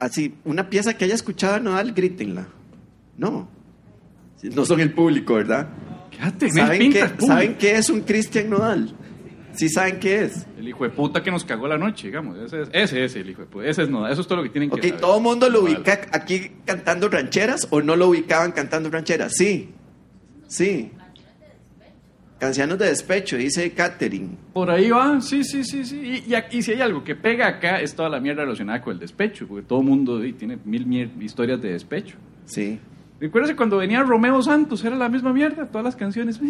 así, una pieza que haya escuchado a Nodal, grítenla. No. No son el público, ¿verdad? Quédate, ¿Saben qué. ¿Saben qué es un Cristian Nodal? Sí saben qué es. El hijo de puta que nos cagó la noche, digamos. Ese es, ese es el hijo de puta. Ese es no, eso es todo lo que tienen que Ok, saber. ¿todo el mundo lo Nodal. ubica aquí cantando rancheras o no lo ubicaban cantando rancheras? Sí, sí. Canciones de despecho, dice Catherine. Por ahí va, sí, sí, sí, sí. Y, y aquí, si hay algo que pega acá es toda la mierda relacionada con el despecho, porque todo el mundo y, tiene mil historias de despecho. Sí. Recuerdas cuando venía Romeo Santos, era la misma mierda, todas las canciones.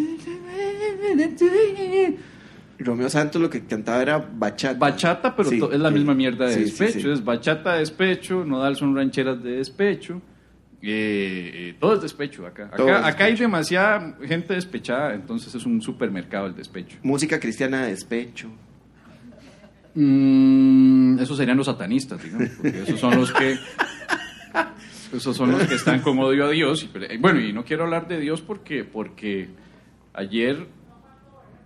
Romeo Santos lo que cantaba era bachata. Bachata, pero Sí, es la sí. misma mierda de Sí, despecho. Es bachata, despecho, nodal son rancheras de despecho. Eh, eh, todo es despecho acá. Acá, acá hay demasiada gente despechada, entonces es un supermercado el despecho. Música cristiana de despecho. Mm, esos serían los satanistas, digamos, porque esos son los que esos son los que están con odio a Dios. Bueno, y no quiero hablar de Dios porque porque ayer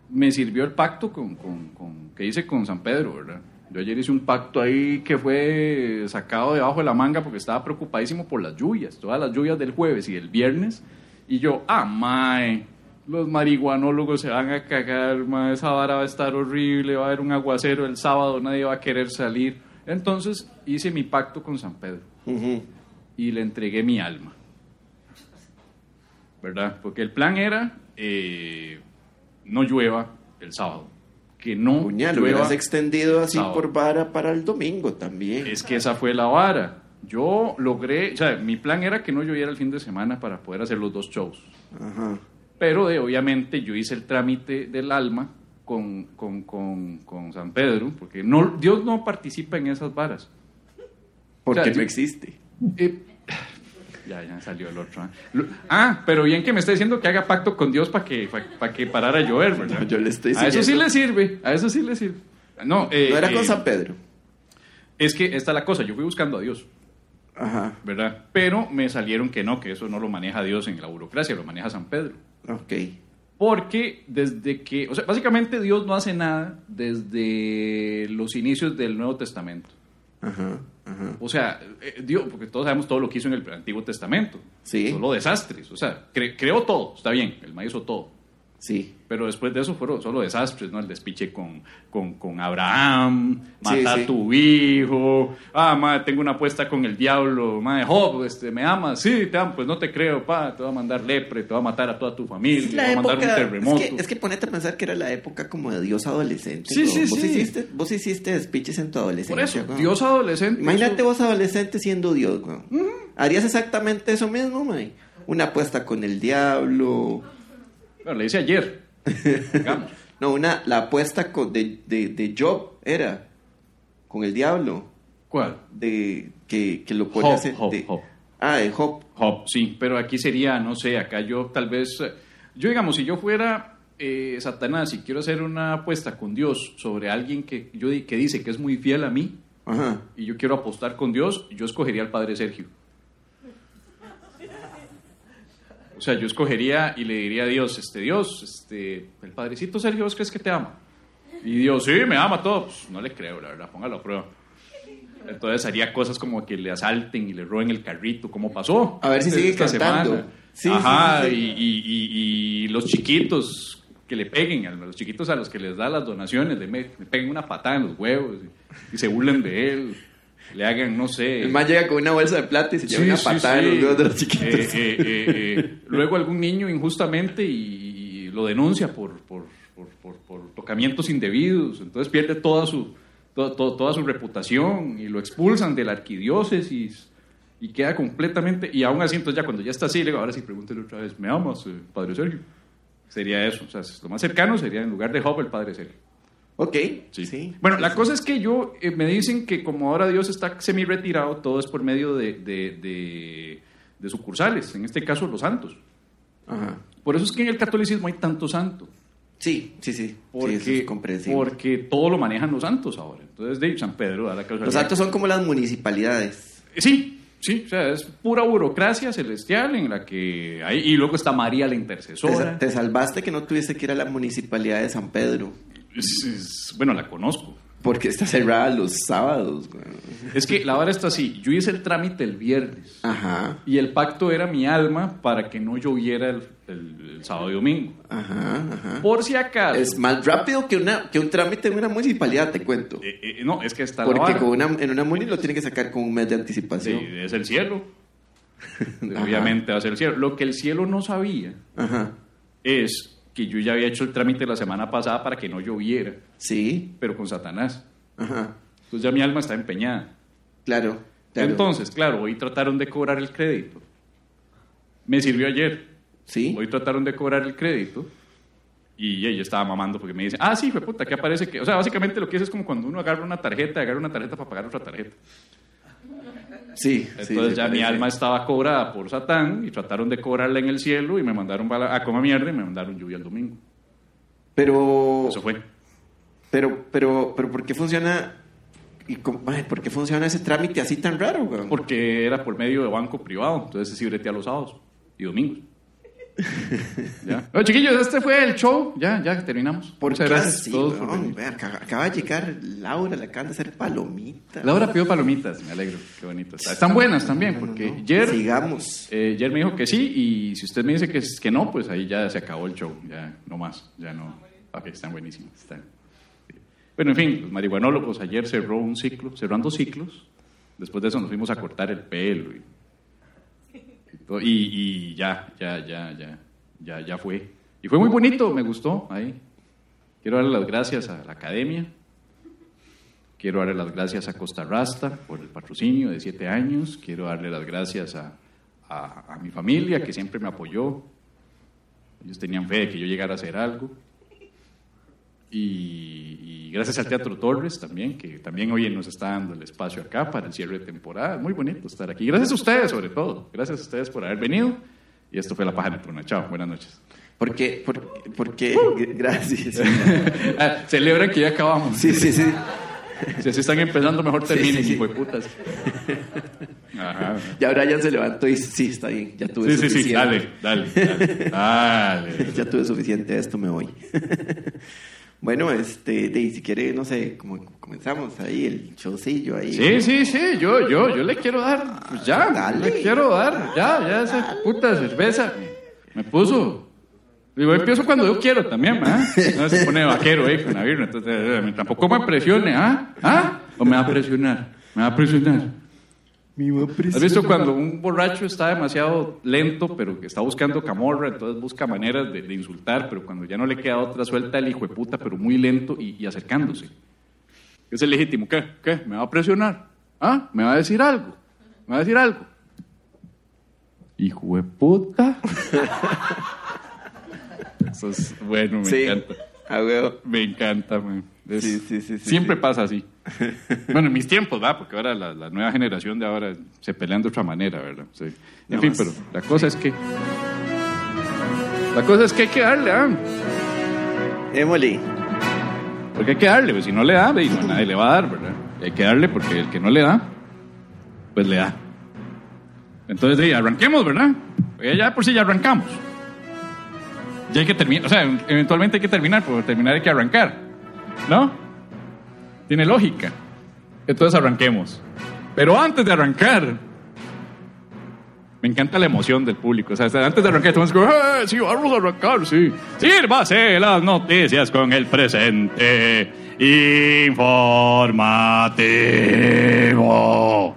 me sirvió el pacto con, con- con- que hice con San Pedro, ¿verdad? Yo ayer hice un pacto ahí que fue sacado debajo de la manga porque estaba preocupadísimo por las lluvias, todas las lluvias del jueves y del viernes. Y yo, ah, mae, los marihuanólogos se van a cagar, mae, esa vara va a estar horrible, va a haber un aguacero el sábado, nadie va a querer salir. Entonces hice mi pacto con San Pedro Ujú. y le entregué mi alma. ¿Verdad? Porque el plan era eh, no llueva el sábado. Que no Puñal, hubieras extendido así por vara para el domingo también. Es que esa fue la vara. Yo logré, o sea, mi plan era que no lloviera el fin de semana para poder hacer los dos shows. Ajá. Pero eh, obviamente yo hice el trámite del alma con, con, con, con San Pedro, porque no, Dios no participa en esas varas. Porque O sea, no existe. Eh, ya, ya salió el otro. ¿eh? Ah, pero bien que me está diciendo que haga pacto con Dios para que, para que parara a llover, ¿verdad? No, yo le estoy A eso sí le sirve, a eso sí le sirve. No, eh, No era eh, con San Pedro. Es que esta es la cosa, yo fui buscando a Dios, Ajá. ¿verdad? Pero me salieron que no, que eso no lo maneja Dios en la burocracia, lo maneja San Pedro. Ok. Porque desde que, o sea, básicamente Dios no hace nada desde los inicios del Nuevo Testamento. Ajá. Ajá. O sea, eh, Dios, porque todos sabemos todo lo que hizo en el Antiguo Testamento. Sí. Solo desastres. O sea, cre- creó todo, está bien, el maíz hizo todo. Sí. Pero después de eso fueron solo desastres, ¿no? El despiche con, con, con Abraham, Sí, mata sí. a tu hijo, ah, madre, tengo una apuesta con el diablo, madre, Job, este, ¿me amas? Sí, te amo, pues no te creo, pa, te va a mandar lepre, te va a matar a toda tu familia, te va a mandar un terremoto. Es que, es que ponete a pensar que era la época como de Dios adolescente. Sí, ¿no? sí, vos sí. Hiciste, vos hiciste despiches en tu adolescencia. Por eso, ¿no? Dios adolescente. Imagínate eso- vos adolescente siendo Dios, güey. Harías exactamente eso mismo, mae. Una apuesta con el diablo. Bueno, le hice ayer. No, una, la apuesta con, de, de, de Job era con el diablo. ¿Cuál? De que, que lo pone Job, hacer- Job, de- Job. Ah, de Job. Job, sí, pero aquí sería, no sé, acá yo tal vez, yo digamos, si yo fuera eh, Satanás y quiero hacer una apuesta con Dios sobre alguien que, yo, que dice que es muy fiel a mí Ajá. y yo quiero apostar con Dios, yo escogería al Padre Sergio. O sea, yo escogería y le diría a Dios, este Dios, este, el Padrecito Sergio, ¿vos crees que te ama? Y Dios, sí, me ama todo. Pues, no le creo, la verdad, póngalo a prueba. Entonces haría cosas como que le asalten y le roben el carrito, como pasó. A ver si sigue cantando. Sí, Ajá, sí, sí. Y, y- y- y los chiquitos que le peguen, a los chiquitos a los que les da las donaciones, le, me- peguen una patada en los huevos y, y se burlen de él. Le hagan, no sé. El man llega con una bolsa de plata y se lleva Sí, una sí, patada sí. en los dedos de los chiquitos. Eh, eh, eh, luego algún niño injustamente y, y lo denuncia por, por, por, por- por tocamientos indebidos, entonces pierde toda su, to- to- toda su reputación y lo expulsan de la arquidiócesis y queda completamente, y aún así, entonces ya cuando ya está así, le digo, ahora sí pregúntele otra vez, ¿me amas, Padre Sergio? Sería eso, o sea, lo más cercano sería en lugar de Job el Padre Sergio. Ok. Sí. Sí. Bueno, la cosa es que yo, eh, me dicen que como ahora Dios está semi-retirado, todo es por medio de, de, de- de sucursales, en este caso los santos. Ajá. Por eso es que en el catolicismo hay tanto santo, Sí, sí, sí. porque, sí, es porque todo lo manejan los santos ahora. Entonces, de San Pedro da la causa. Los santos son como las municipalidades. Sí, sí, o sea, es pura burocracia celestial en la que hay, y luego está María la Te, intercesora. te salvaste que no tuviste que ir a la municipalidad de San Pedro. Es- es- bueno, la conozco. Porque está cerrada los sábados. güey. Es que la vara está así. Yo hice el trámite el viernes. Ajá, Y el pacto era mi alma para que no lloviera el, el- el sábado y domingo. ajá, ajá. Por si acaso. Es más rápido que, una, que un trámite en una municipalidad, te cuento. Eh, eh, no, es que está la Porque vara. con una, en una muni lo tiene que sacar con un mes de Sí, anticipación. es el cielo. Obviamente va a ser el cielo. Lo que el cielo no sabía Ajá. es que yo ya había hecho el trámite la semana pasada para que no lloviera, Sí. pero con Satanás. Ajá. Entonces ya mi alma está empeñada. Claro. claro. Entonces, claro, hoy trataron de cobrar el crédito. Me sirvió ayer. Sí. Hoy trataron de cobrar el crédito. Y ella estaba mamando porque me dice, ah, sí, fue puta, que aparece que. O sea, básicamente lo que es es como cuando uno agarra una tarjeta, agarra una tarjeta para pagar otra tarjeta. Sí. Entonces sí, ya mi alma estaba cobrada por Satán y trataron de cobrarla en el cielo y me mandaron a coma mierda y me mandaron lluvia el domingo. Pero, Eso fue. pero, pero, pero, ¿por qué funciona? Y cómo- ay, ¿Por qué funciona ese trámite así tan raro, güey? Porque era por medio de banco privado, entonces sí bretea los sábados y domingos. Ya. Bueno, chiquillos, este fue el show. Ya, ya terminamos. ¿Por Muchas gracias así, a todos por venir. Acaba, de llegar Laura, le acaban de hacer palomita. Laura pidió palomitas, me alegro, qué bonito. está. Están buenas también, porque ayer, Sigamos. eh, me dijo que sí, y si usted me dice que, que no, pues ahí ya se acabó el show, ya no más, ya no. Ok, están buenísimas. Están. Bueno, en fin, los marihuanólogos ayer cerró un ciclo, cerrando dos ciclos. Después de eso nos fuimos a cortar el pelo y, y y- y ya, ya, ya, ya, ya, ya fue. Y fue muy bonito, me gustó ahí. Quiero darle las gracias a la academia, Quiero darle las gracias a Costa Rasta por el patrocinio de siete años. Quiero darle las gracias a, a- a mi familia que siempre me apoyó. Ellos tenían fe de que yo llegara a hacer algo. Y, y gracias al Teatro Torres también, que también hoy nos está dando el espacio acá para el cierre de temporada. Muy bonito estar aquí. Gracias a ustedes, sobre todo. Gracias a ustedes por haber venido. Y esto fue La Paja Neptuna. Chao, buenas noches. Porque, porque, porque, gracias. Ah, celebran que ya acabamos. Sí, sí, sí. Si así están empezando, mejor terminen, Sí, sí. hijo de putas. Ajá. Y ahora ya se levantó y sí, está bien, ya tuve Sí, sí, sí, suficiente. dale, dale, dale, dale. ya tuve suficiente de esto, me voy. Bueno, este, de, si quiere, no sé, como comenzamos ahí, el showcillo ahí. Sí, sí, sí, yo, yo, yo le quiero dar, pues ya, Dale. le quiero dar, ya, ya esa puta cerveza me, me puso. Digo, empiezo cuando yo quiero también, ¿ah? No se pone vaquero ahí con la birra, entonces eh, tampoco me presione, ¿ah? ¿Ah? ¿O me va a presionar? ¿Me va a presionar? ¿Has visto cuando un borracho está demasiado lento, pero que está buscando camorra, entonces busca maneras de, de insultar, pero cuando ya no le queda otra, suelta el hijo de puta, pero muy lento y, y acercándose? Es el legítimo. ¿Qué? ¿Qué? ¿Me va a presionar? ¿Ah? ¿Me va a decir algo? ¿Me va a decir algo? Hijo de puta. Eso es bueno, me Sí, encanta. a huevo. Me encanta, man. Es- Sí, sí, sí, sí, Siempre sí. pasa así. Bueno, en mis tiempos, ¿verdad? Porque ahora la, la nueva generación de ahora se pelean de otra manera, ¿verdad? Sí. En No fin, más. pero la cosa es que. La cosa es que hay que darle, ¿ah? Emily, Porque hay que darle, pues si no le da, pues, no, nadie le va a dar, ¿verdad? Y hay que darle porque el que no le da, pues le da. Entonces, sí, arranquemos, ¿verdad? Porque ya por si ya arrancamos. Ya hay que terminar, o sea, eventualmente hay que terminar, por terminar hay que arrancar. ¿No? Tiene lógica. Entonces arranquemos. Pero antes de arrancar, me encanta la emoción del público. O sea, antes de arrancar, estamos como, "Eh, sí, vamos a arrancar, sí. Sírvase las noticias con el presente informativo.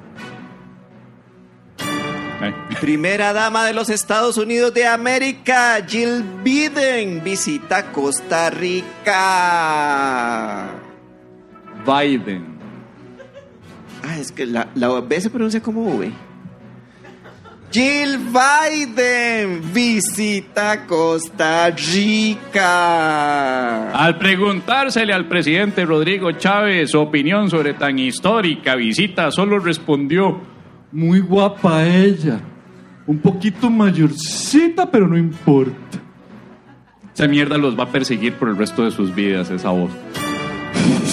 Primera dama de los Estados Unidos de América, Jill Biden, visita Costa Rica. Biden. Ah, es que la, la B se pronuncia como V. Jill Biden visita Costa Rica. Al preguntársele al presidente Rodrigo Chávez su opinión sobre tan histórica visita, solo respondió, muy guapa ella, un poquito mayorcita, pero no importa. Esa mierda los va a perseguir por el resto de sus vidas, esa voz.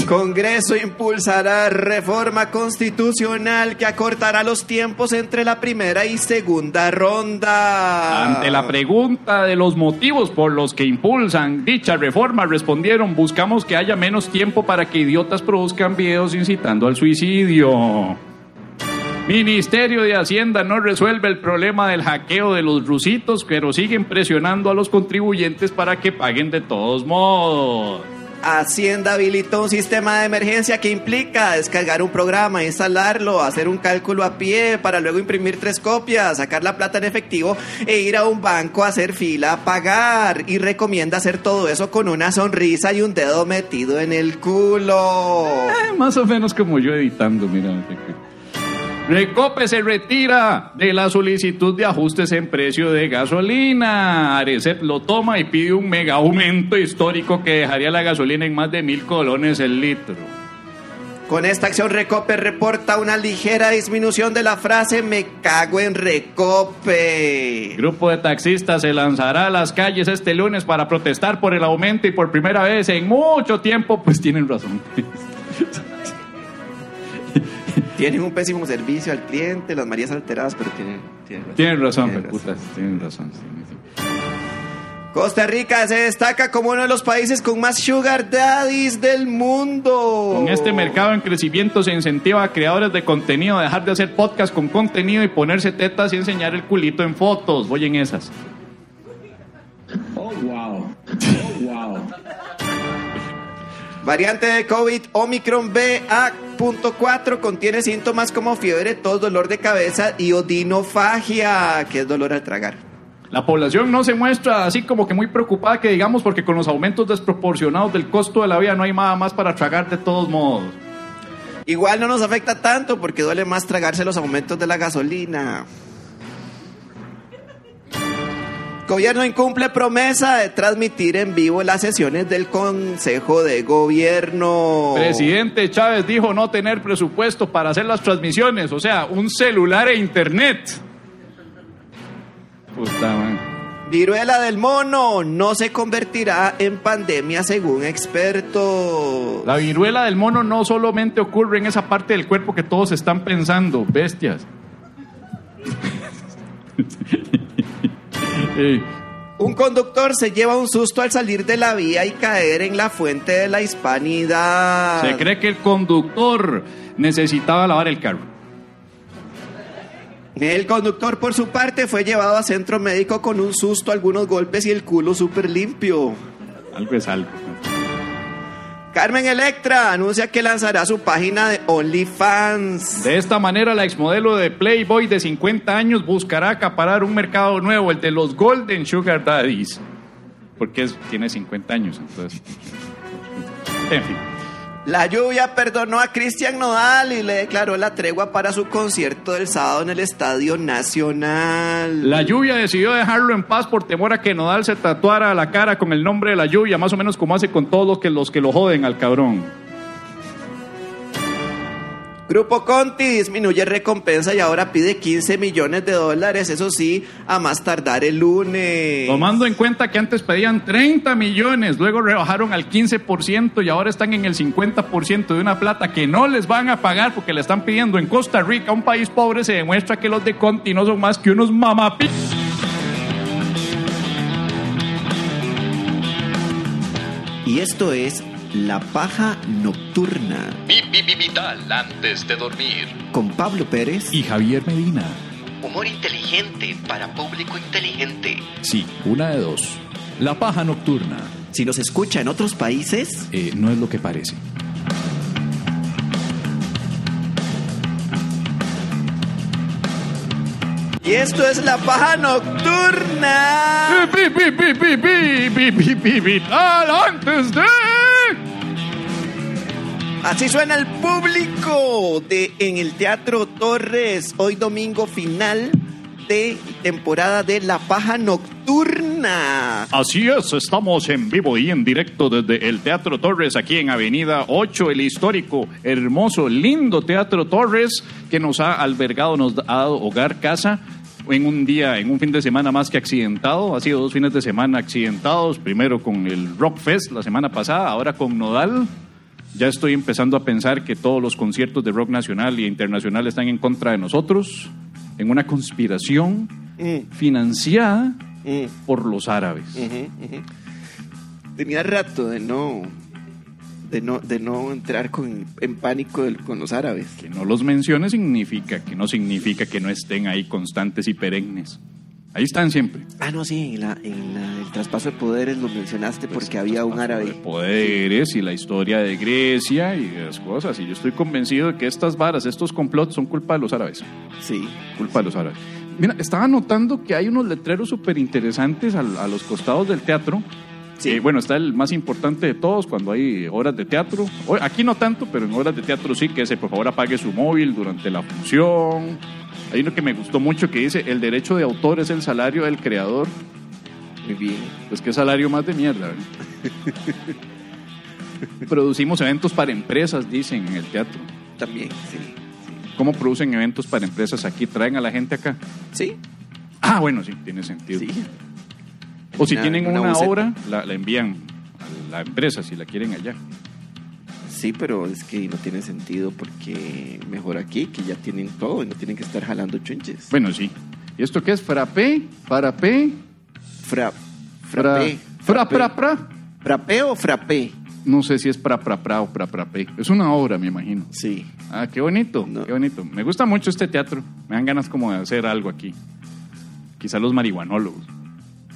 Congreso impulsará reforma constitucional que acortará los tiempos entre la primera y segunda ronda. Ante la pregunta de los motivos por los que impulsan dicha reforma, respondieron, buscamos que haya menos tiempo para que idiotas produzcan videos incitando al suicidio. Ministerio de Hacienda no resuelve el problema del hackeo de los rusitos, pero siguen presionando a los contribuyentes para que paguen de todos modos. Hacienda habilitó un sistema de emergencia que implica descargar un programa, instalarlo, hacer un cálculo a pie para luego imprimir tres copias, sacar la plata en efectivo e ir a un banco a hacer fila a pagar. Y recomienda hacer todo eso con una sonrisa y un dedo metido en el culo. Eh, más o menos como yo editando, mira. Recope se retira de la solicitud de ajustes en precio de gasolina. Arecep lo toma y pide un mega aumento histórico que dejaría la gasolina en más de mil colones el litro. Con esta acción Recope reporta una ligera disminución de la frase me cago en Recope. Grupo de taxistas se lanzará a las calles este lunes para protestar por el aumento y por primera vez en mucho tiempo, pues tienen razón. Tienen un pésimo servicio al cliente, las Marías alteradas, pero tienen, tienen razón. Tienen razón, Tienen putas, tienen razón. sí, sí. Costa Rica se destaca como uno de los países con más sugar daddies del mundo. Con este mercado en crecimiento se incentiva a creadores de contenido a dejar de hacer podcast con contenido y ponerse tetas y enseñar el culito en fotos. Voy en esas. Oh, wow. Variante de COVID Omicron BA.4 contiene síntomas como fiebre, tos, dolor de cabeza y odinofagia, que es dolor al tragar. La población no se muestra así como que muy preocupada que digamos porque con los aumentos desproporcionados del costo de la vida no hay nada más para tragar de todos modos. Igual no nos afecta tanto porque duele más tragarse los aumentos de la gasolina. Gobierno incumple promesa de transmitir en vivo las sesiones del Consejo de Gobierno. Presidente Chávez dijo no tener presupuesto para hacer las transmisiones, o sea, un celular e internet. Puta, man. Viruela del mono no se convertirá en pandemia según expertos. La viruela del mono no solamente ocurre en esa parte del cuerpo que todos están pensando, bestias. Eh, Un conductor se lleva un susto al salir de la vía y caer en la fuente de la hispanidad. se cree que el conductor necesitaba lavar el carro. El conductor, por su parte, fue llevado a centro médico con un susto, algunos golpes y el culo súper limpio. Algo es algo. Carmen Electra anuncia que lanzará su página de OnlyFans. De esta manera, la exmodelo de Playboy de 50 años buscará acaparar un mercado nuevo, el de los Golden Sugar Daddies. Porque es- tiene 50 años, entonces. En fin. La lluvia perdonó a Cristian Nodal y le declaró la tregua para su concierto del sábado en el Estadio Nacional. La lluvia decidió dejarlo en paz por temor a que Nodal se tatuara la cara con el nombre de la lluvia, más o menos como hace con todos los que, los que lo joden al cabrón. Grupo Conti disminuye recompensa y ahora pide 15 millones de dólares, eso sí, a más tardar el lunes. Tomando en cuenta que antes pedían 30 millones, luego rebajaron al 15% y ahora están en el 50% de una plata que no les van a pagar porque le están pidiendo en Costa Rica, un país pobre, se demuestra que los de Conti no son más que unos mamapi. Y esto es La Paja Nocturna Vital antes de dormir. con Pablo Pérez. Y Javier Medina. Humor inteligente para público inteligente. Sí, una de dos. La paja nocturna Si nos escucha en otros países, eh, no es lo que parece. y esto es La Paja Nocturna. Vital antes de... Así suena el público de en el Teatro Torres, hoy domingo final de temporada de La Paja Nocturna. Así es, estamos en vivo y en directo desde el Teatro Torres, aquí en Avenida 8, el histórico, hermoso, lindo Teatro Torres, que nos ha albergado, nos ha dado hogar, casa, en un día, en un fin de semana más que accidentado. Ha sido dos fines de semana accidentados, primero con el Rock Fest la semana pasada, ahora con Nodal. Ya estoy empezando a pensar que todos los conciertos de rock nacional y internacional están en contra de nosotros, en una conspiración Mm, financiada mm, por los árabes. ujú, ujú. Tenía rato de no, de no, de no entrar con, en pánico del- con los árabes. Que no los mencione significa que no significa que no estén ahí constantes y perennes. Ahí están siempre. Ah, no, sí, en, la, en la- el traspaso de poderes lo mencionaste Pues, porque había un De árabe. poderes y la historia de Grecia y las cosas. Y yo estoy convencido de que estas varas, estos complots son culpa de los árabes. Sí. Culpa de los árabes. Mira, estaba notando que hay unos letreros súper interesantes a, a los costados del teatro. Sí. Eh, bueno, está el más importante de todos cuando hay horas de teatro. Aquí no tanto, pero en horas de teatro sí, que ese por favor apague su móvil durante la función. Hay uno que me gustó mucho que dice, el derecho de autor es el salario del creador. Muy bien. Pues qué salario más de mierda. ¿verdad? Producimos eventos para empresas, dicen en el teatro. También, sí. ¿Cómo producen eventos para empresas aquí? ¿Traen a la gente acá? Sí. Ah, bueno, sí, tiene sentido. Sí. O si Una- tienen una obra, la, la envían a la empresa si la quieren allá. Sí, pero es que no tiene sentido porque mejor aquí, que ya tienen todo y no tienen que estar jalando chunches. Bueno, sí. ¿Y esto qué es? ¿Frappé? ¿Parapé? Fra, Fra, frappé. fra, pra, pra. ¿Frappé o frappé? No sé si es pra, pra, pra o pra, prapé. Es una obra, me imagino. Sí. Ah, qué bonito, No. qué bonito. Me gusta mucho este teatro. Me dan ganas como de hacer algo aquí. Quizá los marihuanólogos.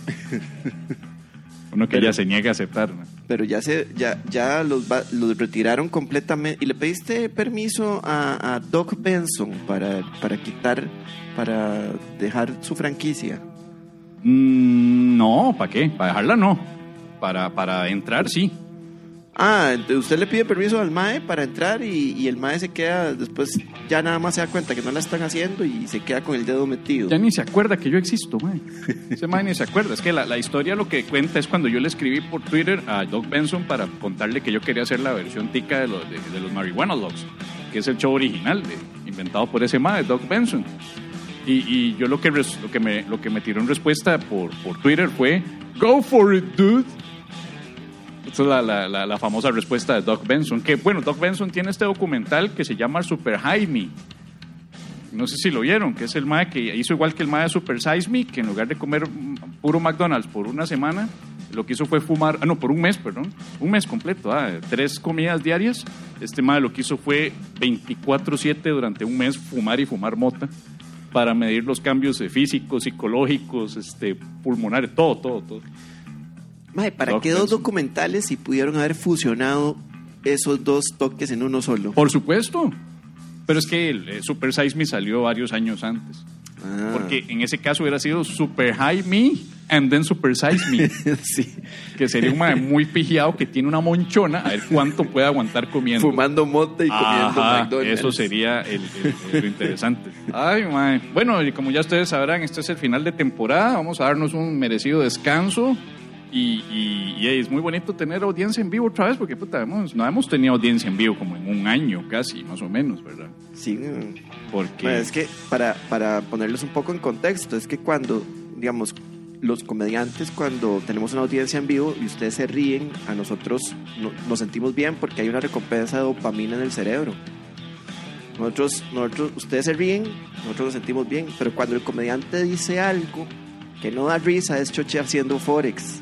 Uno que Pero- ya se niega a aceptar. ¿no? Pero ya se, ya, ya los, los retiraron completamente. ¿Y le pediste permiso a, a Doc Benson para, para quitar, para dejar su franquicia? Mm, no, ¿para qué? Para dejarla no. Para, para entrar sí. Ah, usted le pide permiso al MAE para entrar y, el MAE se queda, después ya nada más se da cuenta que no la están haciendo y se queda con el dedo metido. Ya ni se acuerda que yo existo, mae. Ese mae ni se acuerda. Es que la, historia lo que cuenta es cuando yo le escribí por Twitter a Doc Benson para contarle que yo quería hacer la versión tica de los, de, de los Marijuana Logs, que es el show original inventado por ese mae, Doc Benson. Y, y yo lo que, res- lo, que me, lo que me tiró en respuesta por, por Twitter fue, Go for it, dude. Esa es la, la, la, la famosa respuesta de Doc Benson. Que bueno, Doc Benson tiene este documental que se llama Super Jaime. No sé si lo vieron, que es el MAE que hizo igual que el MAE de Super Size Me, que en lugar de comer puro McDonald's por una semana, lo que hizo fue fumar, ah, no, por un mes, perdón, un mes completo, ah, tres comidas diarias. Este MAE lo que hizo fue 24-7 durante un mes fumar y fumar mota para medir los cambios físicos, psicológicos, este, pulmonares, todo, todo, todo. Mae, ¿para qué dos Benson. documentales si pudieron haber fusionado esos dos toques en uno solo? Por supuesto. Pero es que el eh, Super Size Me salió varios años antes. Ah. Porque en ese caso hubiera sido Super High Me and then Super Size Me. sí, que sería un mae muy pigiado que tiene una monchona, a ver cuánto puede aguantar comiendo. fumando mota y comiendo Ajá, McDonald's. eso sería el, el- lo interesante. Ay, mae. Bueno, y como ya ustedes sabrán, este es el final de temporada. Vamos a darnos un merecido descanso. Y, y- y es muy bonito tener audiencia en vivo otra vez, porque puta, hemos- no hemos tenido audiencia en vivo como en un año casi, más o menos, ¿verdad? Sí. Porque Mae, es que para, para ponerles un poco en contexto, es que cuando, digamos, los comediantes, cuando tenemos una audiencia en vivo y ustedes se ríen, a nosotros no- nos sentimos bien porque hay una recompensa de dopamina en el cerebro. Nosotros, nosotros, ustedes se ríen, nosotros nos sentimos bien, pero cuando el comediante dice algo que no da risa, es Choche haciendo Forex.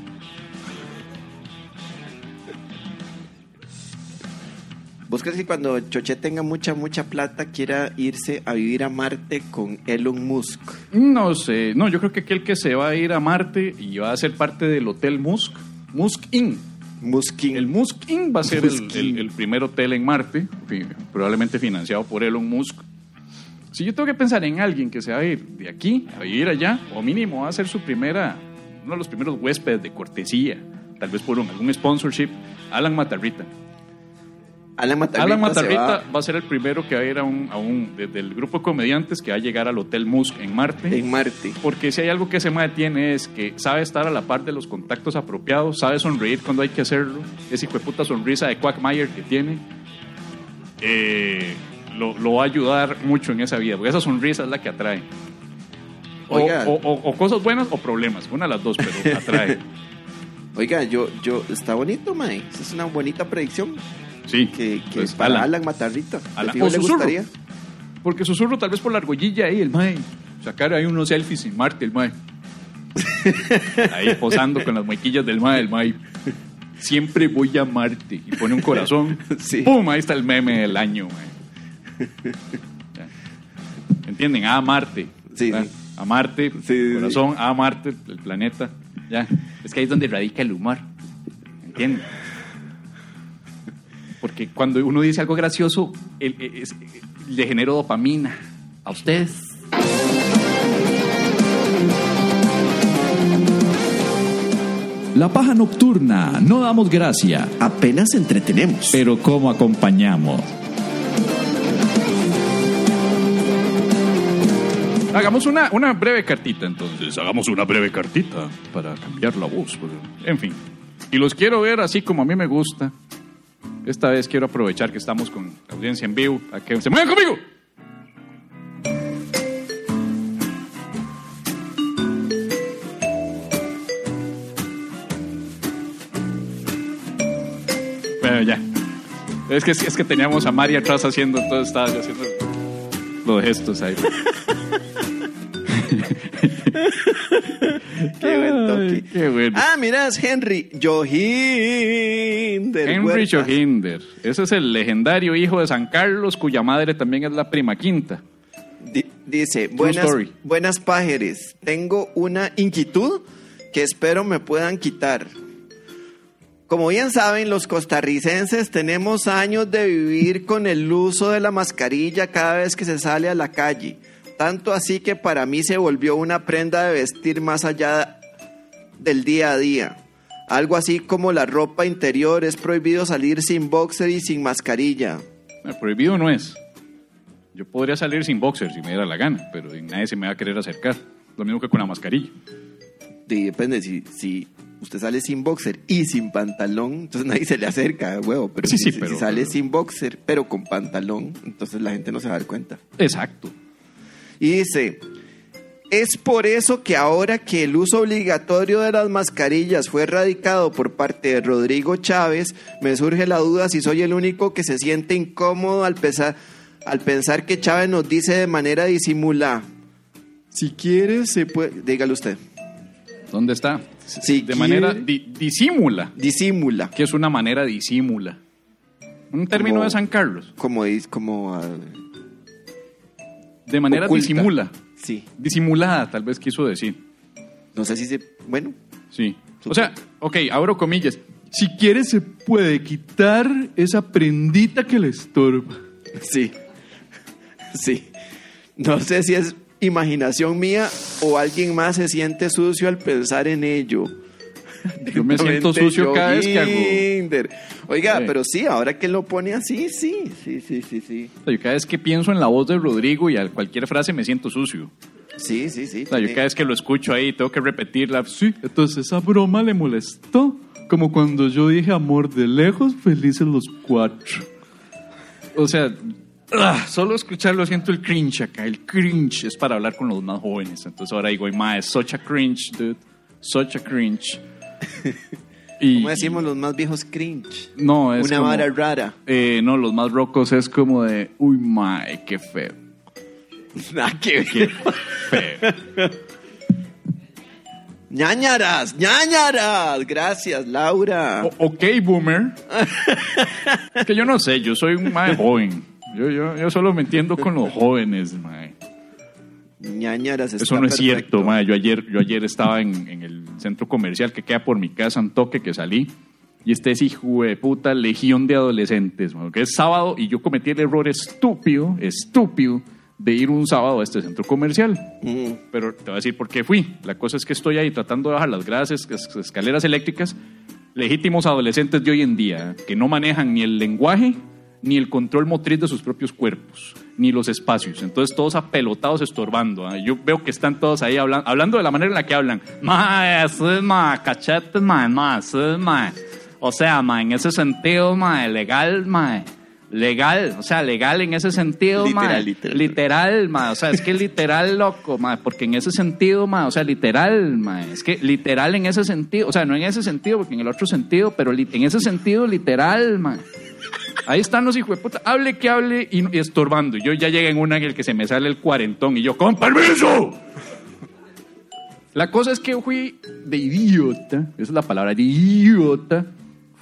¿Vos crees que cuando Choche tenga mucha, mucha plata quiera irse a vivir a Marte con Elon Musk? no sé, no, yo creo que aquel que se va a ir a Marte y va a ser parte del Hotel Musk, Musk Inn. Muskin. El Musk Inn va a ser el, Musk el- Inn. el primer hotel en Marte, probablemente financiado por Elon Musk. Si yo tengo que pensar en alguien que se va a ir de aquí a vivir allá, o mínimo va a ser su primera, uno de los primeros huéspedes de cortesía, tal vez por un- algún sponsorship, Alan Matarrita. Alan Matarrita, Alan se Matarrita va va a ser el primero que va a ir a un, a un desde el grupo de comediantes que va a llegar al Hotel Musk en Marte. en Marte. Porque si hay algo que ese mae tiene es que sabe estar a la par de los contactos apropiados, sabe sonreír cuando hay que hacerlo, esa hijo de puta sonrisa de Quackmayer que tiene, eh, lo, lo va a ayudar mucho en esa vida, porque esa sonrisa es la que atrae. O, Oiga. o- o- o cosas buenas o problemas, una de las dos, pero atrae. Oiga, yo, yo, está bonito, Mae. Es una bonita predicción. Sí. que, que Pues, para Alan. Alan, Matarrita. ¿De Alan. O le Susurro. gustaría? Porque susurro tal vez por la argollilla ahí, el mae. Sacar ahí unos selfies en Marte, el mae. Ahí posando con las muequillas del mae, el mae. Siempre voy a Marte. Y pone un corazón. Sí. ¡Pum! Ahí está el meme del año, mae. ¿Entienden? A Marte. Sí. A Marte, Sí, sí, corazón, a Marte, el planeta. Ya. Es que ahí es donde radica el humor. ¿Entienden? Porque cuando uno dice algo gracioso, el- le genera dopamina. A ustedes. La paja nocturna, no damos gracia, Apenas entretenemos. pero ¿cómo acompañamos? Hagamos una, una breve cartita entonces. Hagamos una breve cartita para cambiar la voz. pues. En fin. Y los quiero ver así como a mí me gusta. Esta vez quiero aprovechar que estamos con audiencia en vivo. A que se muevan conmigo. Bueno, ya. Es que, es que teníamos a Mari atrás haciendo, entonces estaba yo haciendo los gestos ahí. Qué buen toque. Qué bueno. Ah, mira, es Henry Johinder. Henry Huertas. Johinder. Ese es el legendario hijo de San Carlos, cuya madre también es la prima quinta. Di- dice, buenas, story. buenas pájares. Tengo una inquietud que espero me puedan quitar. Como bien saben, los costarricenses tenemos años de vivir con el uso de la mascarilla cada vez que se sale a la calle. Tanto así que para mí se volvió una prenda de vestir más allá del día a día. Algo así como la ropa interior es prohibido salir sin boxer y sin mascarilla. Eh, Prohibido no es. Yo podría salir sin boxer si me diera la gana, pero nadie se me va a querer acercar. Lo mismo que con la mascarilla. Depende, si, si usted sale sin boxer y sin pantalón, entonces nadie se le acerca, huevo. Pero, Sí, si, sí, pero- si sale sin boxer, pero con pantalón, entonces la gente no se va a dar cuenta. Exacto. Y dice, es por eso que ahora que el uso obligatorio de las mascarillas fue erradicado por parte de Rodrigo Chávez, me surge la duda si soy el único que se siente incómodo al, pesar- al pensar que Chávez nos dice de manera disimulada. Si quieres, se puede... Dígalo usted. ¿Dónde está? Si de quiere- manera di- disimula. Disimula. ¿Qué es una manera disimula? Un término Como- de San Carlos. Como, como ah, De manera oculta. disimula. Sí. Disimulada, tal vez quiso decir. No sé si se... Bueno, Sí. O sea, ok, abro comillas. Si quieres se puede quitar esa prendita que le estorba. sí. Sí. No sé si es imaginación mía o alguien más se siente sucio al pensar en ello. Yo me siento sucio cada vez que hago... Oiga, Sí. pero sí, ahora que lo pone así, sí, sí, sí, sí, sí. O sea, yo cada vez que pienso en la voz de Rodrigo y a cualquier frase me siento sucio. Sí, sí, sí. O sea, yo cada vez que lo escucho ahí tengo que repetirla. Sí, entonces esa broma le molestó. Como cuando yo dije amor de lejos, felices los cuatro. O sea, ah, solo escucharlo siento el cringe acá. El cringe es para hablar con los más jóvenes. Entonces ahora digo, ma, es such a cringe, dude. Such a cringe. Y, ¿Cómo decimos los más viejos cringe? No, es Una como- vara rara. Eh, no, los más rocos es como de, uy, mae, qué feo. Que Qué ver. feo. ñañaras, ñañaras. Gracias, Laura. O- ok, boomer. Es que yo no sé, yo soy un mae joven. Yo, yo, yo solo me entiendo con los jóvenes, mae. Ñañaras. Eso no es cierto. Yo ayer, yo ayer estaba en, en el centro comercial que queda por mi casa, un toque que salí. Y este es hijo de puta legión de adolescentes, que es sábado y yo cometí el error estúpido, estúpido, de ir un sábado a este centro comercial. Mm. Pero te voy a decir por qué fui. La cosa es que estoy ahí tratando de bajar las gradas, es- es- escaleras eléctricas, legítimos adolescentes de hoy en día, que no manejan ni el lenguaje ni el control motriz de sus propios cuerpos, ni los espacios. Entonces todos apelotados estorbando. ¿ah? Yo veo que están todos ahí hablan- hablando de la manera en la que hablan. Ma, sí, ma, cachetes, ma, ma, sí, ma. O sea, ma, en ese sentido, ma, legal, ma. Legal, o sea, legal en ese sentido, ma. Literal, literal. Literal, ma. O sea, es que literal, loco, ma. Porque en ese sentido, ma. O sea, literal, ma. Es que literal en ese sentido. O sea, no en ese sentido, porque en el otro sentido, pero en ese sentido, literal, ma. Ahí están los hijos de puta. Hable que hable y, estorbando. Yo ya llegué en una en el que se me sale el cuarentón y yo, ¡con permiso! La cosa es que yo fui de idiota, esa es la palabra, de idiota.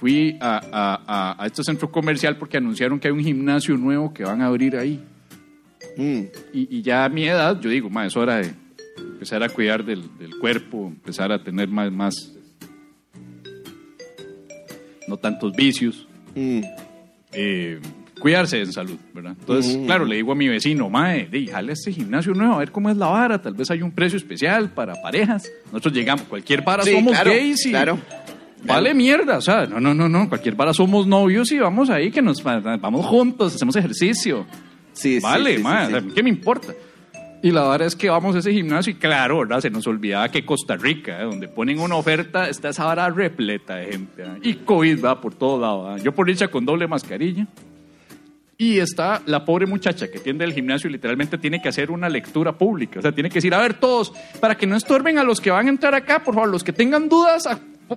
Fui a, a, a, a este centro comercial porque anunciaron que hay un gimnasio nuevo que van a abrir ahí. Mm. Y, y ya a mi edad, yo digo, ma, es hora de empezar a cuidar del, del cuerpo, empezar a tener más, más, no tantos vicios, Mm. Eh, cuidarse en salud, ¿verdad? Entonces, Mm. claro, le digo a mi vecino, mae, jale a este gimnasio nuevo, a ver cómo es la vara, tal vez hay un precio especial para parejas. Nosotros llegamos, cualquier vara Sí, somos claro, gays y claro. vale mierda, o sea, no, no, no, no, cualquier vara somos novios y vamos ahí que nos vamos juntos, hacemos ejercicio. Sí, sí, Vale, sí, sí, o sea, ¿qué me importa? Y la verdad es que vamos a ese gimnasio y claro, ¿verdad? Se nos olvidaba que Costa Rica, ¿eh? donde ponen una oferta, está esa vara repleta de gente. ¿eh? Y COVID va por todo lado. ¿eh? Yo por dicha con doble mascarilla. Y está la pobre muchacha que tiende el gimnasio y literalmente tiene que hacer una lectura pública. O sea, tiene que decir, a ver, todos, para que no estorben a los que van a entrar acá, por favor, los que tengan dudas,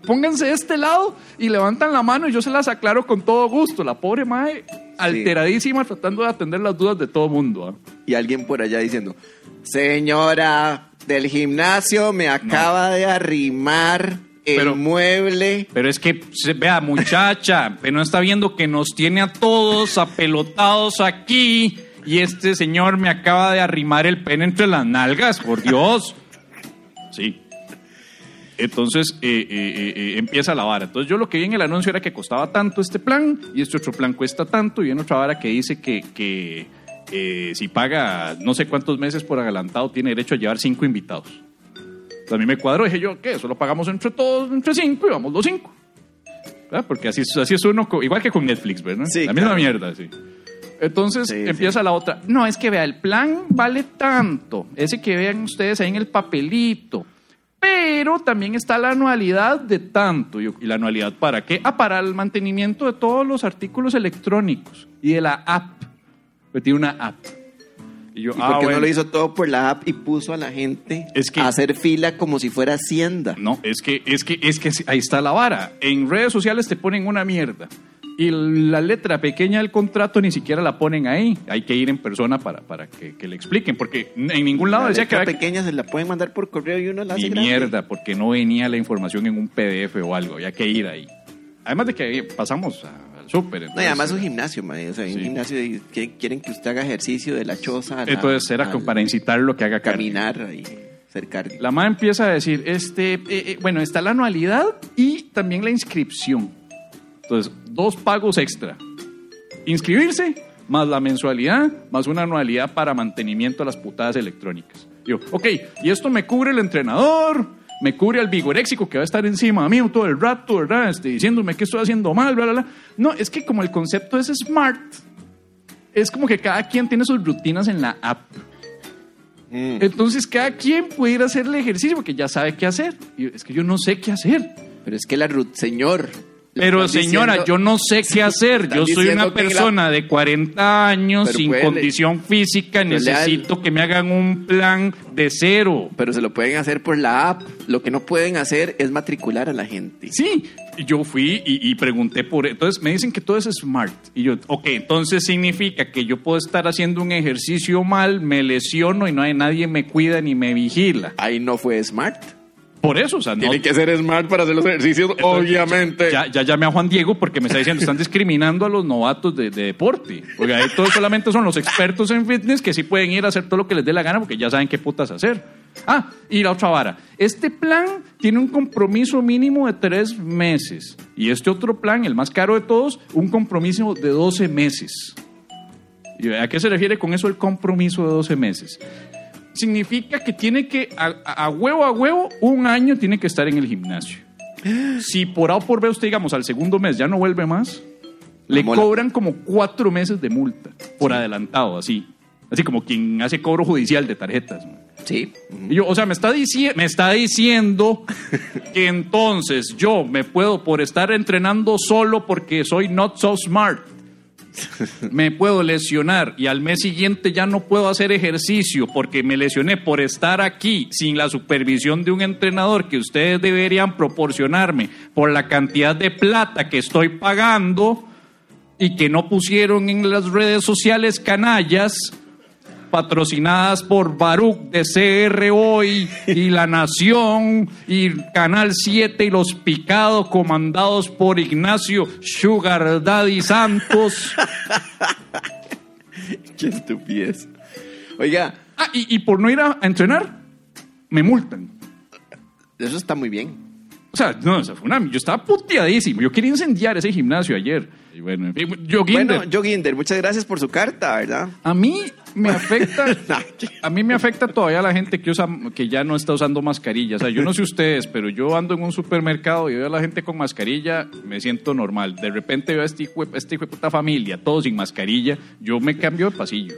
pónganse de este lado y levantan la mano y yo se las aclaro con todo gusto. La pobre madre alteradísima tratando de atender las dudas de todo mundo. ¿ah? Y alguien por allá diciendo, señora del gimnasio me acaba de arrimar el Pero- mueble. Pero es que, vea, muchacha, pero no está viendo que nos tiene a todos apelotados aquí y este señor me acaba de arrimar el pene entre las nalgas, por Dios. Sí. Entonces eh, eh, eh, empieza la vara. Entonces yo lo que vi en el anuncio era que costaba tanto este plan y este otro plan cuesta tanto y en otra vara que dice que, que si paga no sé cuántos meses por adelantado tiene derecho a llevar cinco invitados. Entonces, a mí me cuadró, dije yo, ¿qué? Solo pagamos entre todos, entre cinco y vamos los cinco. ¿Verdad? Porque así, así es uno, igual que con Netflix, ¿verdad? Sí, la misma claro. mierda, sí. Entonces Sí, empieza la otra. No, es que vea, el plan vale tanto. Ese que vean ustedes ahí en el papelito. Pero también está la anualidad de tanto. ¿Y la anualidad para qué? Ah, para el mantenimiento de todos los artículos electrónicos y de la app. Pues tiene una app. Y yo, ¿Y ah, por qué bueno. no lo hizo todo por la app y puso a la gente Es que- a hacer fila como si fuera Hacienda? No, es que, es que, es que ahí está la vara. En redes sociales te ponen una mierda. Y la letra pequeña del contrato ni siquiera la ponen ahí. Hay que ir en persona para, para que, que le expliquen. Porque en ningún lado La decía que letra que- pequeña se la pueden mandar por correo y uno la hace Ni grande. mierda, porque no venía la información en un PDF o algo. Había que ir ahí. Además de que pasamos a- al súper. No, y además un gimnasio, mae. O sea, Sí. un gimnasio y que quieren que usted haga ejercicio de la choza la- Entonces era como al para incitarlo que haga caminar y hacer cardio. La MA empieza a decir, este, eh, eh, bueno, está la anualidad y también la inscripción. Entonces, dos pagos extra. Inscribirse, más la mensualidad, más una anualidad para mantenimiento de las putadas electrónicas. Yo, ok, y esto me cubre el entrenador, me cubre al vigoréxico que va a estar encima mío todo el rato, ¿verdad? Este, diciéndome que estoy haciendo mal, bla, bla, bla. No, es que como el concepto es smart, es como que cada quien tiene sus rutinas en la app. Mm. Entonces cada quien puede ir a hacer el ejercicio porque ya sabe qué hacer. Y es que yo no sé qué hacer. Pero es que la ruta, señor. Pero señora, diciendo- yo no sé qué hacer. Yo soy una la- persona de 40 años Pero sin puede- condición física. Necesito que me hagan un plan de cero. Pero se lo pueden hacer por la app. Lo que no pueden hacer es matricular a la gente. Sí, yo fui y, y pregunté por... Entonces me dicen que todo es smart. Y yo, ok, entonces significa que yo puedo estar haciendo un ejercicio mal, me lesiono y no hay nadie me cuida ni me vigila. Ahí no fue smart. Por eso, o sea, no, que ser smart para hacer los ejercicios, Entonces, Ya, ya llamé a Juan Diego porque me está diciendo están discriminando a los novatos de, de deporte. Porque ahí todos solamente son los expertos en fitness que sí pueden ir a hacer todo lo que les dé la gana porque ya saben qué putas hacer. Ah, y la otra vara. Este plan tiene un compromiso mínimo de tres meses. Y este otro plan, el más caro de todos, un compromiso de 12 meses. ¿Y ¿A qué se refiere con eso el compromiso de 12 meses? Significa que tiene que, a, a huevo a huevo, un año tiene que estar en el gimnasio. Si por A o por B usted, digamos, al segundo mes ya no vuelve más, le mola. cobran como cuatro meses de multa por adelantado, así. Así como quien hace cobro judicial de tarjetas. Sí. Y yo, o sea, me está, me está diciendo que entonces yo me puedo, por estar entrenando solo porque soy not so smart, me puedo lesionar y al mes siguiente ya no puedo hacer ejercicio porque me lesioné por estar aquí sin la supervisión de un entrenador que ustedes deberían proporcionarme por la cantidad de plata que estoy pagando. y que no pusieron en las redes sociales canallas patrocinadas por Baruch de CR Hoy y La Nación y Canal 7 y Los Picados comandados por Ignacio Sugar Daddy Santos. Qué estupidez. Oiga, Ah, y, y por no ir a, entrenar, me multan. eso está muy bien. O sea, no, o sea, fue una- yo estaba puteadísimo. Yo quería incendiar ese gimnasio ayer. Y bueno, en fin, yo, Guinder, Bueno, Joe Ginder, muchas gracias por su carta, ¿verdad? a mí me afecta, a mí me afecta todavía la gente que usa, que ya no está usando mascarilla. O sea, yo no sé ustedes, pero yo ando en un supermercado y veo a la gente con mascarilla, me siento normal. De repente veo a este hijo, de- este hijo de puta familia, todos sin mascarilla, yo me cambio de pasillo.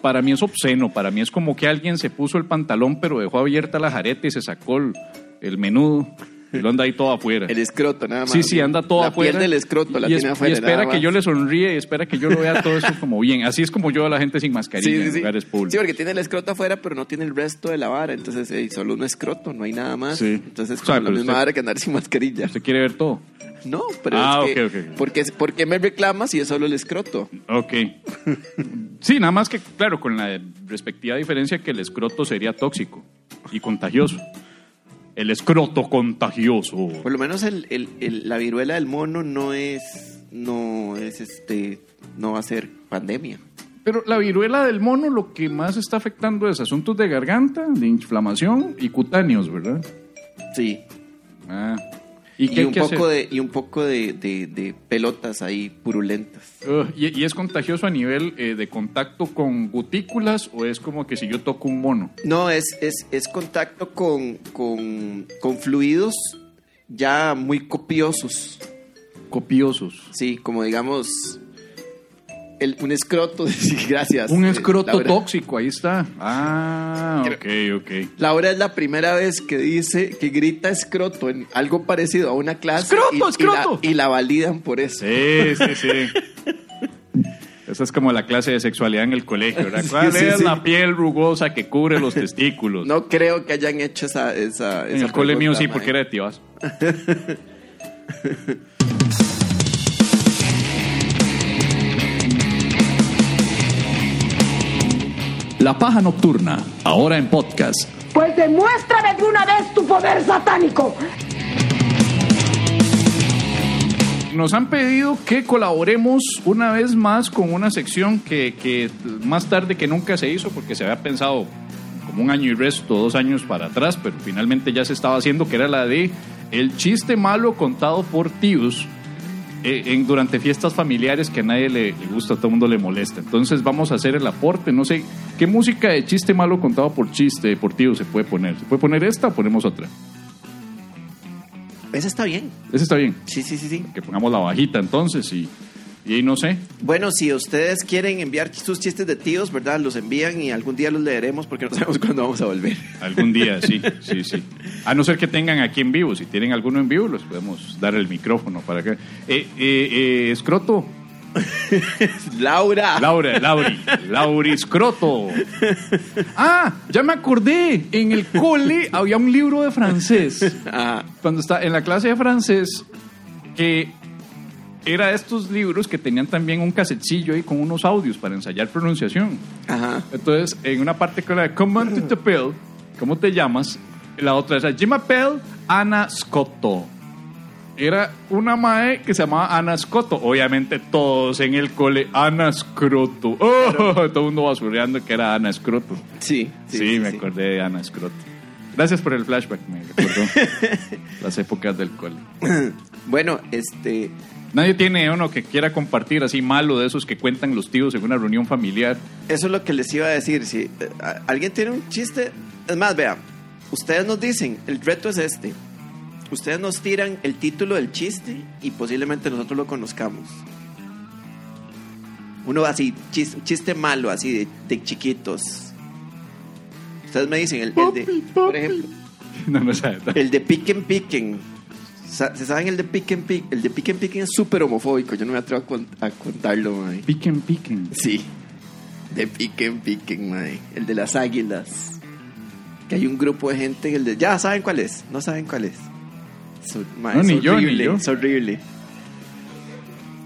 Para mí es obsceno, para mí es como que alguien se puso el pantalón pero dejó abierta la jareta y se sacó el, el menudo lo anda ahí todo afuera. El escroto, nada más. Sí, sí, anda todo la afuera. piel del escroto la y, tiene es- afuera. y espera que yo le sonríe y espera que yo lo vea todo eso como bien. Así es como yo a la gente sin mascarilla Sí, sí, en sí. lugares Sí, públicos. porque tiene el escroto afuera, pero no tiene el resto de la vara. Entonces, eh, solo un escroto, no hay nada más. Sí. Entonces, O sea, como la misma usted- vara que andar sin mascarilla. ¿Usted quiere ver todo? No, pero Ah, es que, ok, ok, ok. ¿por qué, por qué me reclamas si es solo el escroto? Ok. Sí, nada más que, claro, con la respectiva diferencia que el escroto sería tóxico y contagioso. El escroto contagioso. Por lo menos el, el- el- la viruela del mono no es, no es este, no va a ser pandemia. Pero la viruela del mono lo que más está afectando es asuntos de garganta, de inflamación y cutáneos, ¿verdad? Sí. Ah. ¿Y, un poco de, y un poco de, de- de pelotas ahí purulentas. Ugh, ¿y, y es contagioso a nivel eh, de contacto con cutículas o es como que si yo toco un mono? No, es, es, es contacto con, con, con fluidos ya muy copiosos. Copiosos. Sí, como digamos el, un escroto. sí, gracias. Un eh, escroto tóxico, ahí está. Ah, ok, ok. Laura es la primera vez que dice que grita escroto en algo parecido a una clase. ¡Escroto, y, y la- escroto! Y la, validan por eso. Sí, sí, sí. Esa es como la clase de sexualidad en el colegio, ¿verdad? ¿Cuál sí, es sí. la piel rugosa que cubre los testículos? No creo que hayan hecho esa. esa en esa el cole mío sí, porque era de tibas. La Paja Nocturna, ahora en podcast. Pues demuéstrame de una vez tu poder satánico. Nos han pedido que colaboremos una vez más con una sección que, que más tarde que nunca se hizo porque se había pensado como un año y resto, dos años para atrás, pero finalmente ya se estaba haciendo, que era la de el chiste malo contado por tíos eh, en, durante fiestas familiares que a nadie le, le gusta, a todo el mundo le molesta. Entonces vamos a hacer el aporte, no sé, ¿qué música de chiste malo contado por chiste, por tíos se puede poner? ¿Se puede poner esta o ponemos otra? Esa está bien. Esa está bien. Sí, sí, sí, sí. Que pongamos la bajita entonces y, y ahí no sé. Bueno, si ustedes quieren enviar sus chistes de tíos, ¿verdad? Los envían y algún día los leeremos porque no sabemos cuándo vamos a volver. Algún día, sí, sí, sí. A no ser que tengan aquí en vivo. Si tienen alguno en vivo, les podemos dar el micrófono para que. Eh, eh, eh, escroto. Laura. Laura, Lauri. Lauri Escroto. Ah, ya me acordé. En el cole había un libro de francés. Ah, Cuando está en la clase de francés, que era estos libros que tenían también un casetcillo ahí con unos audios para ensayar pronunciación. ajá. Entonces, en una parte que era de Comment tu t'appelles, ¿cómo te llamas? La otra era Je m'appelle Ana Scotto. Era una mae que se llamaba Ana Scotto. Obviamente todos en el cole, Ana Scroto. Oh, todo el mundo basureando que era Ana Scroto. Sí, Sí, me acordé de Ana Scroto. Gracias por el flashback, me recordó las épocas del cole. Bueno, este. Nadie tiene uno que quiera compartir así malo de esos que cuentan los tíos en una reunión familiar. Eso es lo que les iba a decir. Si eh, alguien tiene un chiste, es más, vean, ustedes nos dicen, el reto es este. Ustedes nos tiran el título del chiste y posiblemente nosotros lo conozcamos. Uno así, chis- un chiste malo, así de, de chiquitos. Ustedes me dicen, el, el de, por ejemplo, No, no sabe. el de Piquen Piquen. ¿Se saben el de Piquen Piquen? El de Piquen Piquen es súper homofóbico. Yo no me atrevo a, con- a contarlo, mae. Piquen, piquen. Sí. De Piquen Piquen, mae. El de las águilas. Que hay un grupo de gente. El de, ya saben cuál es. No saben cuál es. Mae, No, es ni yo, ni yo. Es horrible.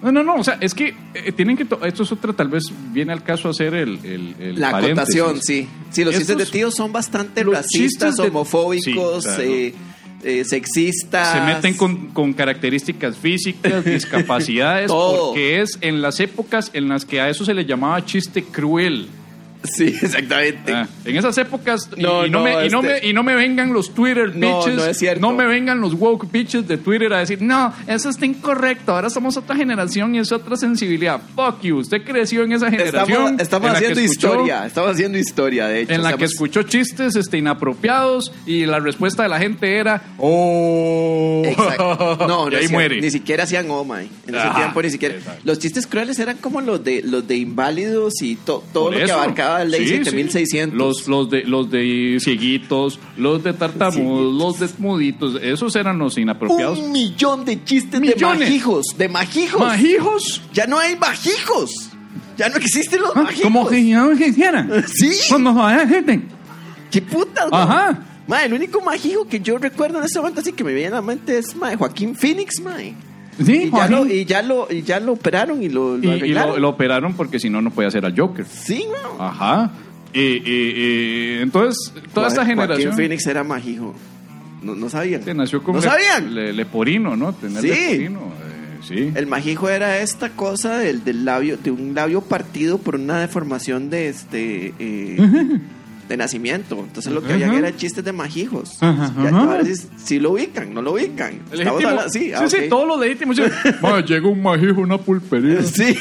No, no, no, o sea, es que eh, tienen que... to- Esto es otra, tal vez viene al caso hacer el... el, el La paréntesis. acotación, sí. Sí, los chistes de Estos- tíos son bastante racistas, homofóbicos, Sí, claro. eh, eh, sexistas. Se meten con, con características físicas, discapacidades, porque es en las épocas en las que a eso se le llamaba chiste cruel. Sí, exactamente. Ah, en esas épocas, y- No, y, no, no, me, y, no este- me, y no me vengan los Twitter No, bitches, no es cierto. no me vengan los woke bitches de Twitter a decir, no, eso está incorrecto, ahora somos otra generación y es otra sensibilidad. Fuck you, usted creció en esa generación. Estamos, estamos en la que haciendo escuchó- historia, estamos haciendo historia, de hecho. En la que Estamos- escuchó chistes este, inapropiados y la respuesta de la gente era, oh. Exacto. No, no y ahí es cierto. muere. Ni siquiera hacían oh my. En ese Ajá, tiempo ni siquiera. exacto. Los chistes crueles eran como los de los de inválidos y to- todo Por lo que eso. abarcaba la ley Sí, 7600. Los, los, de, los de cieguitos, los de tartamudos, los de muditos, esos eran los inapropiados. Un millón de chistes Millones. de majijos, de majijos. Majijos. ya no hay majijos. Ya no existen los Ah, majijos. Como que ya no quisieran. Sí. Cuando gente. ¿Qué putas, güey? Ajá. Ma, el único majijo que yo recuerdo en este momento así que me viene a la mente es ma, Joaquín Phoenix, ma. Sí, y, ya Joaquín. lo, y, ya lo, y ya lo operaron y lo, lo Y, lo, lo operaron porque si no, no podía hacer al Joker. Sí, no. Ajá. Y, entonces, toda esta Joaquín generación Phoenix era majijo. No, no sabían. se nació con ¿No le- sabían? le- leporino, ¿no? Tener Sí. leporino, eh, sí. El majijo era esta cosa del, del labio, de un labio partido por una deformación de este eh, de nacimiento. Entonces lo que había era chistes de majijos. Ajá, Ya, ahora sí, sí lo ubican, no lo ubican. Estamos Legítimo. hablando- sí, ah, sí, ok. todo lo legítimo. Ma, llega un majijo, una pulpería. Sí.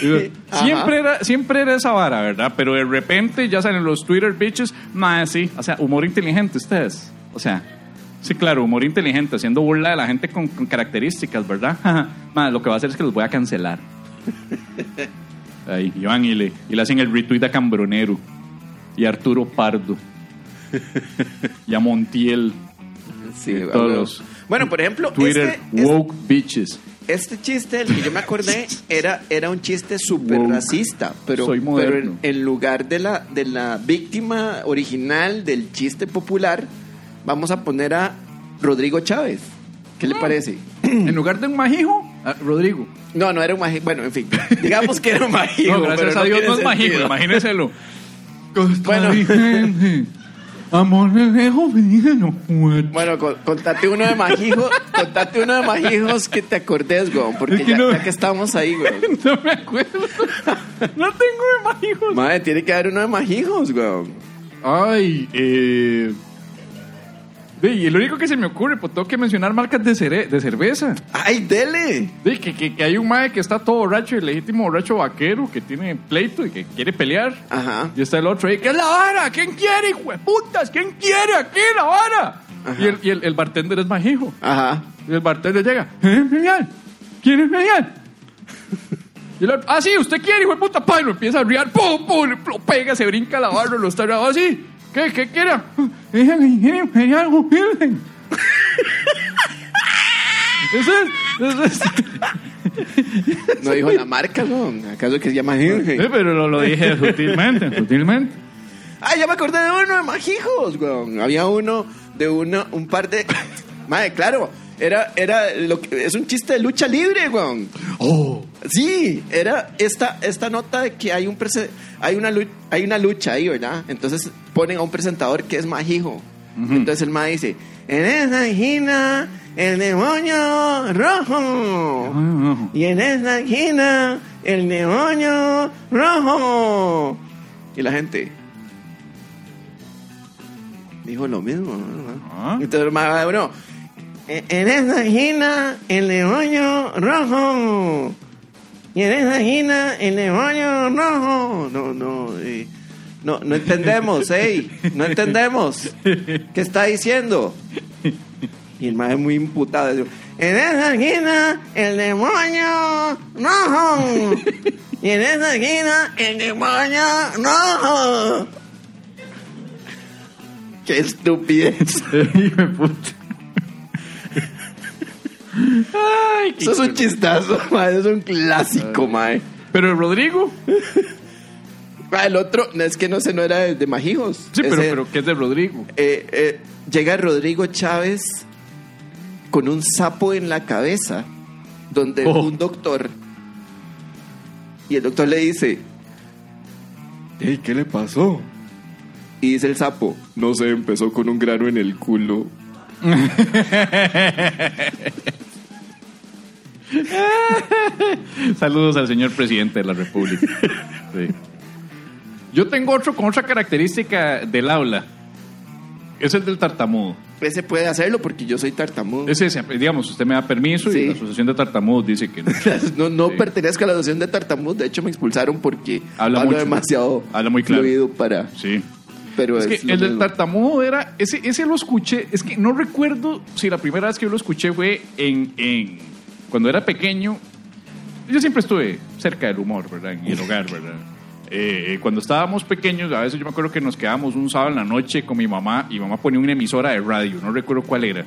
Ajá. Siempre era, siempre era esa vara, ¿verdad? Pero de repente ya salen los Twitter bitches. Ma, sí. O sea, humor inteligente ustedes. O sea, sí, claro, humor inteligente, haciendo burla de la gente con, con características, ¿verdad? Ma, lo que va a hacer es que los voy a cancelar. Ahí, y van y le, y le hacen el retweet a Cambronero. Y a Arturo Pardo. y a Montiel. Sí, todos bueno. los Bueno, por ejemplo, Twitter este, este- woke bitches. este chiste del que yo me acordé era, era un chiste súper racista, pero, Soy pero en, en lugar de la, de la víctima original del chiste popular, vamos a poner a Rodrigo Chávez. ¿Qué Mm. le parece? En lugar de un majijo, ah, Rodrigo. No, no era un majijo. Bueno, en fin, digamos que era un majijo. No, gracias a Dios no es majijo, imagínenselo. Bueno. Amor de lejos, no Bueno, con- contate uno de majijos, contate uno de majijos que te acordes, güey, porque Es que ya, no- ya que estamos ahí, güey. No me acuerdo. No tengo de majijos. Madre, tiene que haber uno de majijos, güey. Ay, eh. Y el único que se me ocurre, pues tengo que mencionar marcas de, cere- de cerveza. ¡Ay, dele! Sí, que, que, que hay un mae que está todo borracho, el legítimo borracho vaquero, que tiene pleito y que quiere pelear. Ajá. Y está el otro ahí, ¿qué es la vara? ¿Quién quiere, hijo de putas? ¿Quién quiere aquí la vara? Y, el, y el, el bartender es majijo. Ajá. Y el bartender llega, ¿eh, genial? ¿Quién es genial? Y el otro, ah, sí, usted quiere, hijo de puta, pa, y lo empieza a riar, pum, pum, lo pega, se brinca la barra, lo está ah, sí, ¿qué, qué? Es genial, genial, Wilhelm. Eso es, eso es. No dijo la marca, ¿no? ¿Acaso que se llama Sí, Henry? pero lo, lo dije sutilmente, sutilmente. ¡Ay, ya me acordé de uno de majijos, güey! Había uno de uno, un par de... Madre, claro, era, era lo que, es un chiste de lucha libre, güey. Oh, Sí, era esta, esta nota de que hay un prese- hay una lu- hay una lucha ahí, ¿verdad? Entonces ponen a un presentador que es majijo. Entonces el ma dice, en esa esquina el demonio rojo. Y en esa esquina el demonio rojo. Y la gente dijo lo mismo. ¿no? Ah. Entonces el ma, bueno, en en esa esquina el demonio rojo. Y en esa esquina el demonio rojo. No, no, no, no entendemos, ey, no entendemos. ¿Qué está diciendo? Y el maestro muy imputado. En esa esquina el demonio rojo. Y en esa esquina el demonio rojo. Qué estupidez. hijo de puta. Ay, qué Eso es un chistazo, mae. Eso es un clásico, mae. Pero el Rodrigo, Ah, El otro, no, es que no sé, no era de, de Majijos. sí, pero, Ese, pero ¿qué es de Rodrigo? eh, eh, llega Rodrigo Chávez con un sapo en la cabeza, donde Oh. un doctor Y el doctor le dice, Ey, ¿qué le pasó? y dice el sapo, no sé, empezó con un grano en el culo. Saludos al señor presidente de la República. Sí. Yo tengo otro con otra característica del aula. Es el del tartamudo. Ese puede hacerlo porque yo soy tartamudo. Ese, es, digamos, usted me da permiso Sí. y la Asociación de Tartamudos dice que no. No, no Sí. pertenezco a la asociación de tartamudos, de hecho me expulsaron porque Habla hablo mucho. demasiado Habla muy claro. fluido para... Sí. Pero Es es, que el del tartamudo era, ese, ese lo escuché, es que no recuerdo si la primera vez que yo lo escuché fue en, en cuando era pequeño. Yo siempre estuve cerca del humor, ¿verdad? En el hogar, ¿verdad? Eh, cuando estábamos pequeños, a veces yo me acuerdo que nos quedábamos un sábado en la noche con mi mamá y mamá ponía una emisora de radio, no recuerdo cuál era.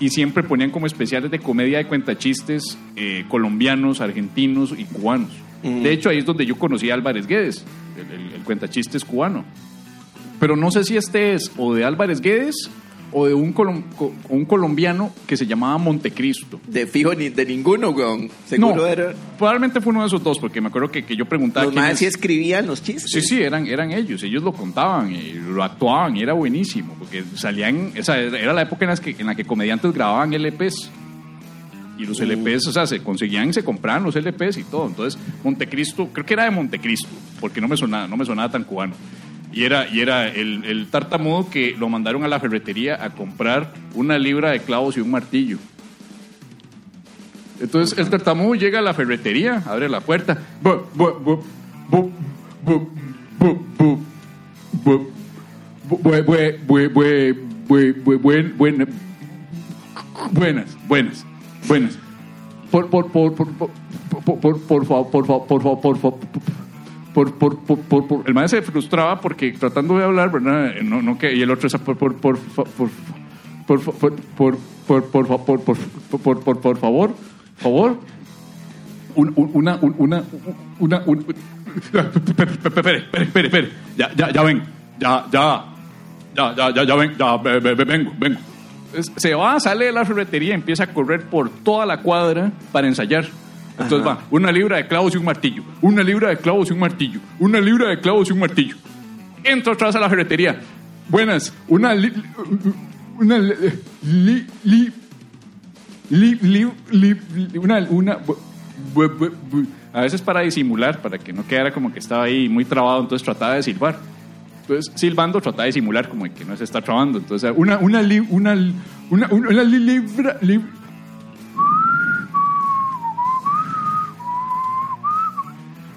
Y siempre ponían como especiales de comedia de cuentachistes eh, colombianos, argentinos y cubanos. De hecho, ahí es donde yo conocí a Álvarez Guedes, el, el, el cuentachistes cubano. Pero no sé si este es o de Álvarez Guedes o de un, colom- co- un colombiano que se llamaba Montecristo. De fijo ni de ninguno, weón. Seguro no, era... probablemente fue uno de esos dos, porque me acuerdo que, que yo preguntaba. Los más sí escribían los chistes. Sí, sí, eran, eran ellos, ellos lo contaban y lo actuaban y era buenísimo, porque salían, esa era la época en, las que, en la que comediantes grababan LPs. Y los LPs, o sea, se conseguían y se compraban los LPs y todo. Entonces, Montecristo, creo que era de Montecristo, porque no me sonaba, no me sonaba tan cubano. Y era, y era el, el tartamudo que lo mandaron a la ferretería a comprar una libra de clavos y un martillo. Entonces el tartamudo llega a la ferretería, abre la puerta. Bu- bu- bu- bu- bu- bu- bu- bu- bu- bue- bue- bue- bue- bue- bue- buen- buen- Buenas, buenas, buenas. Por, por, por, por, por, por, por, por, por, por- el maestro se frustraba porque tratando de hablar, ¿verdad? No, no que, y el otro es por, por, por, por, por, por, por, por, por, por, por, favor, favor, un- un- una, un- una, una, un- espere, espere, espere, ya, ya, ya ven, ya, ya, ya, ya, ya, ya ven, ya, ve- ve- ve- vengo, vengo. Se va, sale de la ferretería, empieza a correr por toda la cuadra para ensayar. Entonces va, una libra de clavos y un martillo, una libra de clavos y un martillo, una libra de clavos y un martillo. Entra atrás a la ferretería. Buenas, una li- una li- li- li- li- una, una bu- bu- bu- bu- a veces para disimular, para que no quedara como que estaba ahí muy trabado, entonces trataba de silbar. Entonces, silbando trataba de simular como que no se está trabando. Entonces, una, una, li- una, una, una, una li- libra,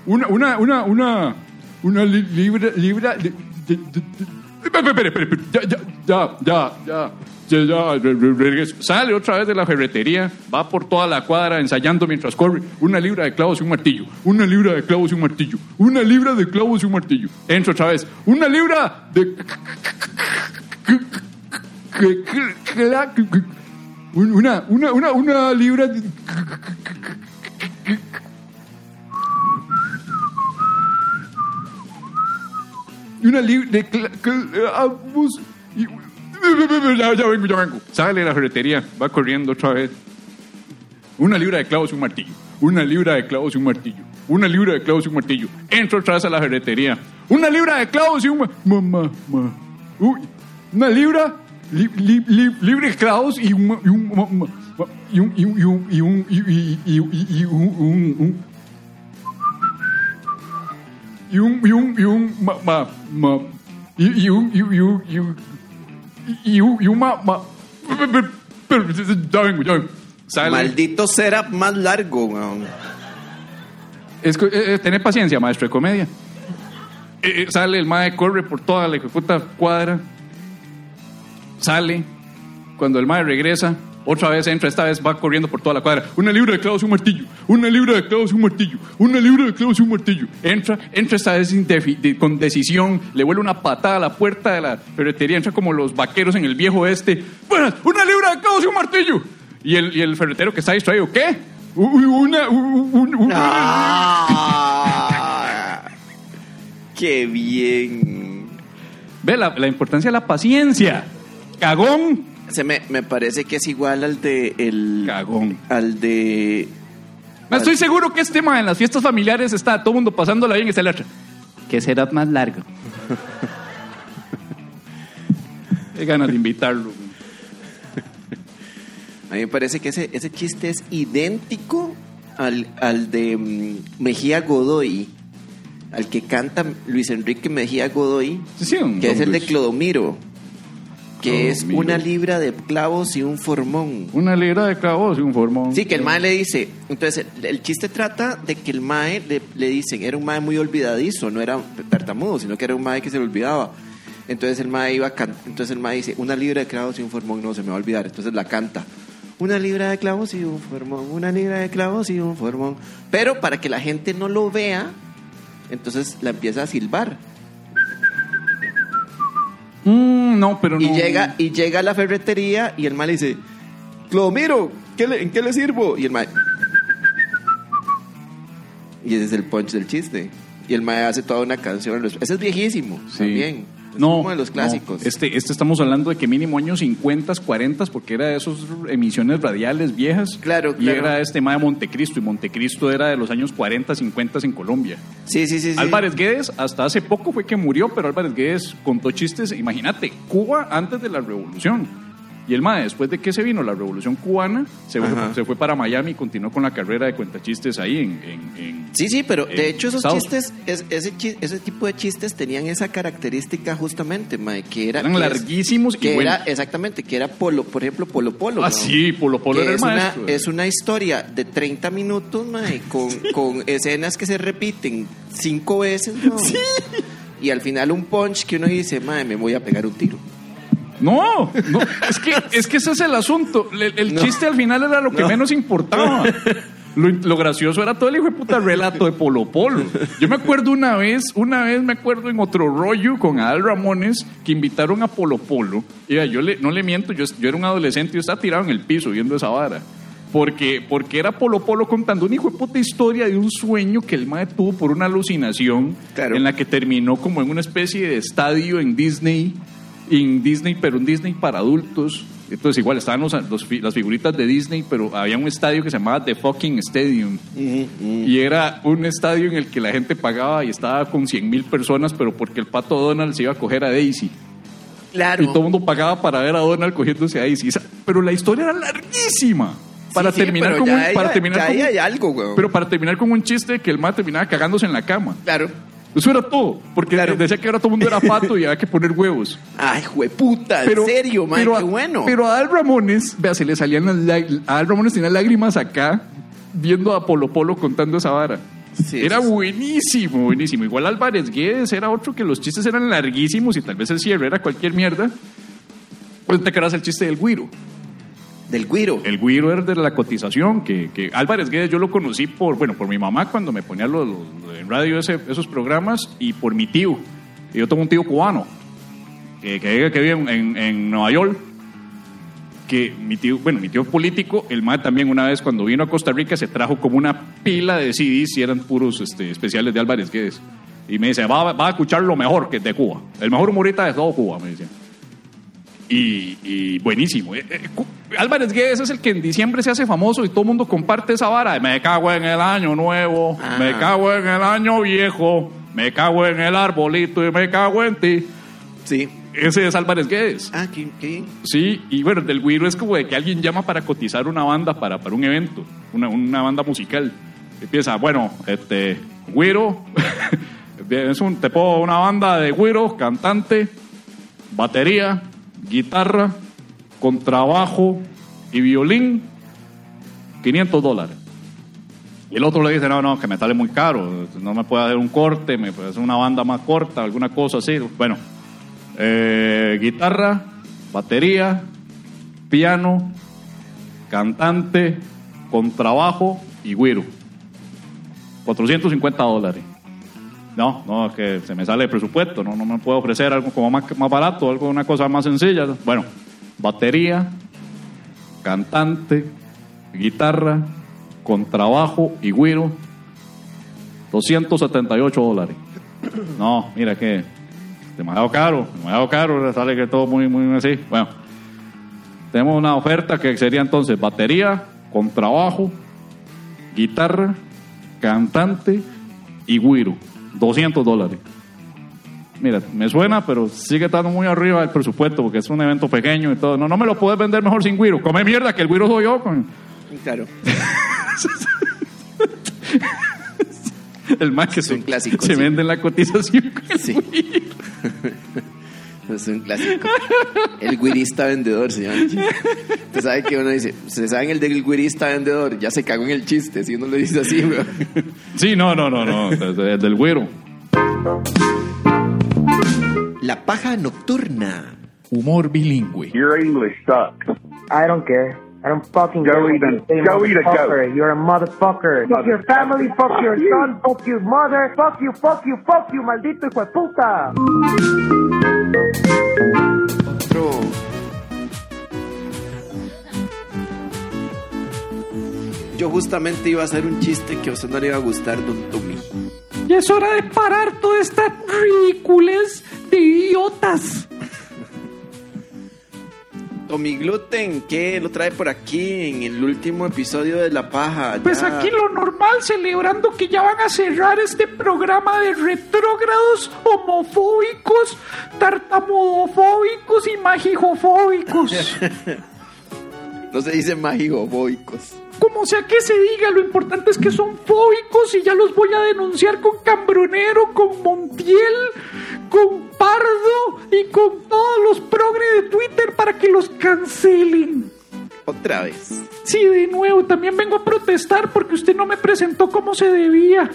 una, una, una, una, una li- libra, libra, ya, ya, ya, ya. Sale otra vez de la ferretería, va por toda la cuadra ensayando mientras corre. Una libra de clavos y un martillo. Una libra de clavos y un martillo. Una libra de clavos y un martillo. Entra otra vez. Una libra de. Una, una, una, una libra de. Y una cla- clavos y- ya, vengo, ya vengo. Sale de la ferretería, va corriendo otra vez. Una libra de clavos y un martillo. Una libra de clavos y un martillo. Una libra de clavos y un martillo. Entra otra vez a la ferretería. Una libra de clavos y un ma- mamá, ma- Uy, una libra li- li- li- libre de clavos y un y un y un- y un y un y un ma, ma, ma- y, y un y, un- y un y un y, y un y un ma, ma- pero, pero, pero, ya vengo ya vengo. Sale. Maldito setup más largo, weón. es, que, eh, eh, tener paciencia maestro de comedia. Eh, eh, sale el mae corre por toda la puta cuadra. Sale. Cuando el mae regresa otra vez entra, esta vez va corriendo por toda la cuadra. Una libra de clavos y un martillo. Una libra de clavos y un martillo. Una libra de clavos y un martillo. Entra, entra esta vez con decisión. Le vuelve una patada a la puerta de la ferretería. Entra como los vaqueros en el viejo este. Buenas, una libra de clavos y un martillo. Y el, y el ferretero que está distraído, ¿qué? Una, u- u- una, Ah, ¡Qué bien! Ve la, la importancia de la paciencia. Cagón. Se me, me parece que es igual al de el Cagón. al de Estoy seguro que este tema en las fiestas familiares está todo el mundo pasándola bien y está el otro. ¿Qué será más largo? Qué ganas de invitarlo. A mí me parece que ese, ese chiste es idéntico al, al de mm, Mejía Godoy, al que canta Luis Enrique Mejía Godoy, Sí, sí, un que es el de. Clodomiro, que es una libra de clavos y un formón. Una libra de clavos y un formón. Sí, que el mae le dice, entonces el, el chiste trata de que el mae le, le dicen, era un mae muy olvidadizo, no era tartamudo, sino que era un mae que se le olvidaba. Entonces el mae iba a can- entonces el mae dice, una libra de clavos y un formón no se me va a olvidar, entonces la canta. Una libra de clavos y un formón, una libra de clavos y un formón. Pero para que la gente no lo vea, entonces la empieza a silbar. Mm, no, pero no. Y llega, y llega a la ferretería y el mae le dice, Clodomiro, ¿qué le- ¿en qué le sirvo? Y el mae... Y ese es el punch del chiste. Y el mae hace toda una canción. Ese es viejísimo Sí. también. Es no, como de los no. clásicos. Este, este estamos hablando de que mínimo años 50, 40, porque era de esas emisiones radiales viejas. Claro, Y claro. era este tema de Montecristo, y Montecristo era de los años 40, 50 en Colombia. Sí, sí, sí. sí. Álvarez Guedes, hasta hace poco fue que murió, pero Álvarez Guedes contó chistes, imagínate, Cuba antes de la revolución. Y el MAE, después de que se vino la revolución cubana, se, fue, Ajá. se fue para Miami y continuó con la carrera de cuentachistes ahí en... en- en- Sí, sí, pero de hecho esos Estados- chistes, es- ese, ese tipo de chistes tenían esa característica justamente, mae, que era... Eran que es- larguísimos y que buenos. era, exactamente, que era Polo, por ejemplo, Polo Polo. Ah, ¿no? sí, Polo Polo Que era el es una, maestro. es una historia de 30 minutos, mae, con, con escenas que se repiten cinco veces, ¿no? Y al final un punch que uno dice, mae, me voy a pegar un tiro. No, no, es que, es que ese es el asunto. El, el No. chiste al final era lo que No. menos importaba. Lo, lo gracioso era todo el hijo de puta relato de Polo Polo. Yo me acuerdo una vez, una vez me acuerdo en otro rollo con Adal Ramones que invitaron a Polo Polo. Y yo le, no le miento, yo, yo era un adolescente y estaba tirado en el piso viendo esa vara. Porque, porque era Polo Polo contando una hijo de puta historia de un sueño que el mae tuvo por una alucinación Claro. en la que terminó como en una especie de estadio en Disney, en Disney, pero un Disney para adultos. Entonces igual estaban los, los fi- las figuritas de Disney, pero había un estadio que se llamaba The Fucking Stadium. Y era un estadio en el que la gente pagaba y estaba con 100 mil personas, pero porque el pato Donald se iba a coger a Daisy. Claro. Y todo el mundo pagaba para ver a Donald cogiéndose a Daisy. Pero la historia era larguísima. Para Sí, sí, terminar pero con ya un, ahí- para terminar ya con ahí un- hay algo, weón. pero para terminar con un chiste de que el mae terminaba cagándose en la cama. Claro. Eso era todo, porque Claro. decía que ahora todo el mundo era pato y había que poner huevos. Ay, jueputa, en serio, pero qué bueno. Pero a Al Ramones, vea, se le salían las a Al Ramones tenía lágrimas acá viendo a Polo Polo contando esa vara. Sí, era buenísimo, buenísimo. Igual Álvarez Guedes era otro que los chistes eran larguísimos y tal vez el cierre era cualquier mierda. Pues te acuerdas el chiste del güiro. Del guiro. El güiro era de la cotización, que, Álvarez Guedes yo lo conocí por, bueno, por mi mamá cuando me ponía los, en radio esos programas y por mi tío. Yo tengo un tío cubano que, que, que vive en, Nueva York. Que mi tío, bueno, mi tío político, el MAE también una vez cuando vino a Costa Rica se trajo como una pila de CDs y eran puros este, especiales de Álvarez Guedes. Y me dice, va, va a escuchar lo mejor que de Cuba. El mejor humorista de todo Cuba, me decía. Y, y buenísimo. Eh, eh, Álvarez Guedes es el que en diciembre se hace famoso y todo el mundo comparte esa vara. de, Me cago en el año nuevo, Ah. me cago en el año viejo, me cago en el arbolito y me cago en ti. Sí. Ese es Álvarez Guedes. Ah, qué, qué. Sí, y bueno, del güiro es como de que alguien llama para cotizar una banda para, para un evento, una, una banda musical. Empieza, bueno, este, güiro, es un, te pongo una banda de güiro, cantante, batería, guitarra, contrabajo y violín, 500 dólares. Y el otro le dice, no, no, que me sale muy caro, no me puede hacer un corte, me puede hacer una banda más corta, alguna cosa así. Bueno, eh, guitarra, batería, piano, cantante, contrabajo y güiro. 450 dólares. No, no, es que se me sale el presupuesto, no, no me puedo ofrecer algo como más, barato, algo, una cosa más sencilla. Bueno, batería, cantante, guitarra, contrabajo y güiro, 278 dólares. No, mira que demasiado caro, demasiado caro, sale que todo muy, muy así. Bueno, tenemos una oferta que sería entonces batería, contrabajo, guitarra, cantante y güiro. 200 dólares. Mira, me suena, pero sigue estando muy arriba del presupuesto porque es un evento pequeño y todo. No, no me lo puedes vender mejor sin güiro. Come mierda, que el güiro soy yo. con- Claro. El más que se, un clásico, se sí. vende en la cotización. Sí. Es un clásico. El guirista vendedor se llama. el chiste. Usted sabe que uno dice, ¿se saben el del guirista vendedor? Ya se cagó en el chiste, si uno lo dice así, weón. Sí, no, no, no, no. El del güiro. La paja nocturna. Humor bilingüe. Your English sucks. I don't care. I don't fucking Go eat a- you go eat a goat. You're a motherfucker. Fuck your family, fuck your son, fuck your mother, fuck you, fuck you, fuck you, maldito hijo de puta. Yo justamente iba a hacer un chiste que a usted no le iba a gustar, don Tommy. Y es hora de parar todas estas ridículas de idiotas. Tommy Gluten, ¿qué lo trae por aquí en el último episodio de La Paja? Pues aquí lo normal, celebrando que ya van a cerrar este programa de retrógrados, homofóbicos, tartamudofóbicos y magijofóbicos. No se dice mágico-boicos. Como sea que se diga, lo importante es que son fóbicos y ya los voy a denunciar con Cambronero, con Montiel, con Pardo y con todos los progres de Twitter para que los cancelen. Otra vez. Sí, de nuevo, también vengo a protestar porque usted no me presentó como se debía.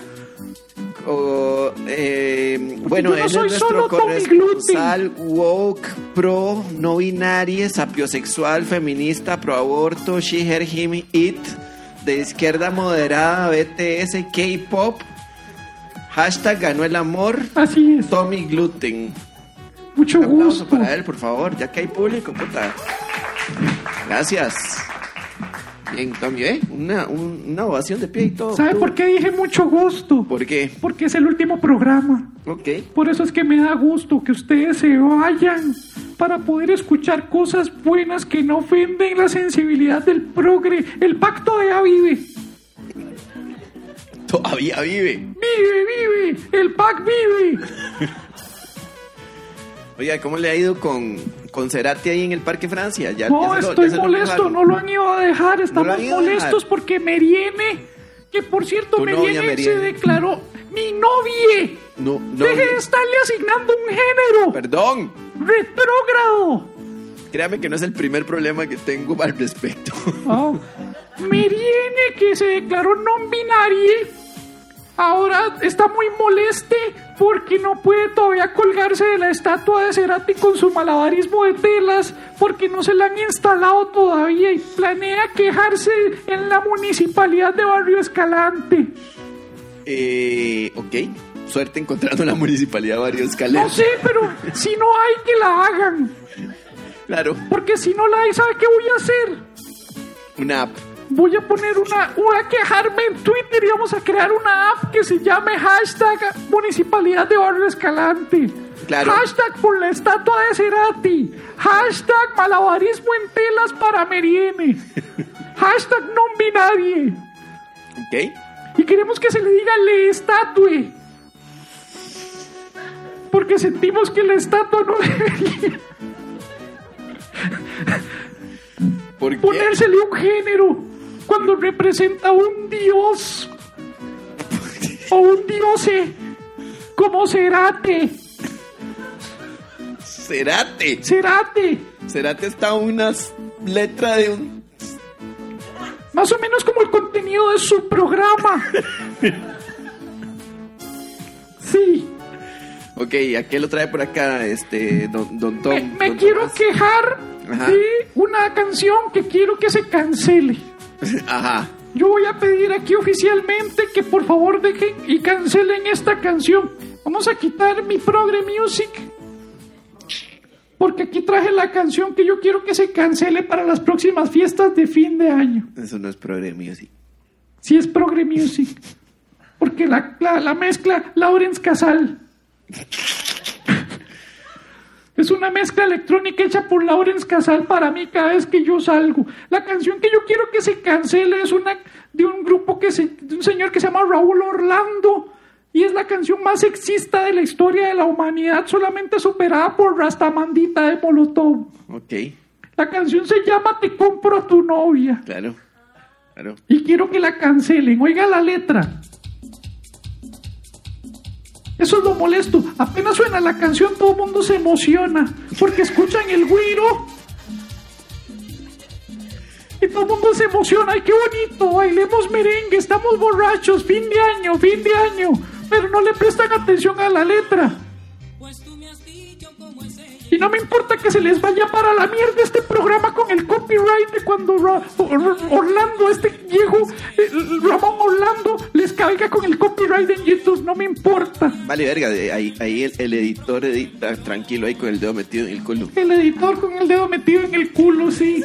O, eh, bueno, no él es nuestro corresponsal woke, pro, no binaria, sapiosexual, feminista, pro aborto, she, her, him, it, de izquierda moderada, BTS, K-pop, hashtag ganó el amor, Así es. Tommy Gluten. Mucho Un aplauso gusto. para él, por favor, ya que hay público, puta. Gracias. Bien, Tommy, ¿eh? Una, un- una ovación de pie y todo. ¿Sabe por qué dije mucho gusto? ¿Por qué? Porque es el último programa. Ok. Por eso es que me da gusto que ustedes se vayan para poder escuchar cosas buenas que no ofenden la sensibilidad del progre. El pacto de vive. Todavía vive. Vive, vive. El PAC vive. Oiga, ¿cómo le ha ido con, con Cerati ahí en el Parque Francia? Ya, No, ya lo- estoy ya se lo molesto. No lo han ido a dejar. Estamos molestos dejar. porque Meriene, que por cierto, novia, Meriene se Meriene. declaró mi novia. No, no. Deje de estarle asignando un género. Perdón. Retrógrado. Créame que no es el primer problema que tengo al respecto. Oh. Meriene, que se declaró non binaria, ahora está muy moleste porque no puede todavía colgarse de la estatua de Cerati con su malabarismo de telas porque no se la han instalado todavía y planea quejarse en la municipalidad de Barrio Escalante. eh, ok. Suerte encontrando en la municipalidad de varios No escaleras. sé, pero si no hay que la hagan, Claro, porque si no la hay, ¿sabe qué voy a hacer? una app. Voy a poner una, voy a quejarme en Twitter y vamos a crear una app que se llame hashtag Municipalidad de Barrio Escalante. Claro. Hashtag por la estatua de Cerati. Hashtag malabarismo en telas para Meriene. Hashtag non binarie. Ok. Y queremos que se le diga le estatue. Porque sentimos que la estatua no debería ¿Por qué? ponérsele un género cuando representa un dios o un diose como Cerate. Cerate. Cerate. Cerate está unas letras de un. Más o menos como el contenido de su programa. Sí. Ok, ¿a qué lo trae por acá, este, don, don Tom? Me, me don quiero Tomás? quejar Ajá. de una canción que quiero que se cancele. Ajá. Yo voy a pedir aquí oficialmente que por favor dejen y cancelen esta canción. Vamos a quitar mi Progre Music. Porque aquí traje la canción que yo quiero que se cancele para las próximas fiestas de fin de año. Eso no es Progre Music. Si es Progre Music. Porque la, la, la mezcla Lawrence Casal. Es una mezcla electrónica hecha por Lawrence Casal para mí cada vez que yo salgo. La canción que yo quiero que se cancele es una de un grupo que se, de un señor que se llama Raúl Orlando. Y es la canción más sexista de la historia de la humanidad, solamente superada por Rastamandita de Molotov. Ok, La canción se llama Te compro a tu novia. claro. Claro. Y quiero que la cancelen. Oiga la letra. Eso es lo molesto. Apenas suena la canción, todo el mundo se emociona. Porque escuchan el güiro. Y todo el mundo se emociona. ¡Ay, qué bonito! Bailemos merengue. Estamos borrachos. Fin de año, fin de año. Pero no le prestan atención a la letra. Y no me importa que se les vaya para la mierda este programa con el copyright de cuando Ra- Or- Orlando, este viejo eh, Ramón Orlando, les caiga con el copyright en YouTube. No me importa. Vale, verga, de ahí, ahí el, el editor edita tranquilo ahí con el dedo metido en el culo. El editor con el dedo metido en el culo, sí.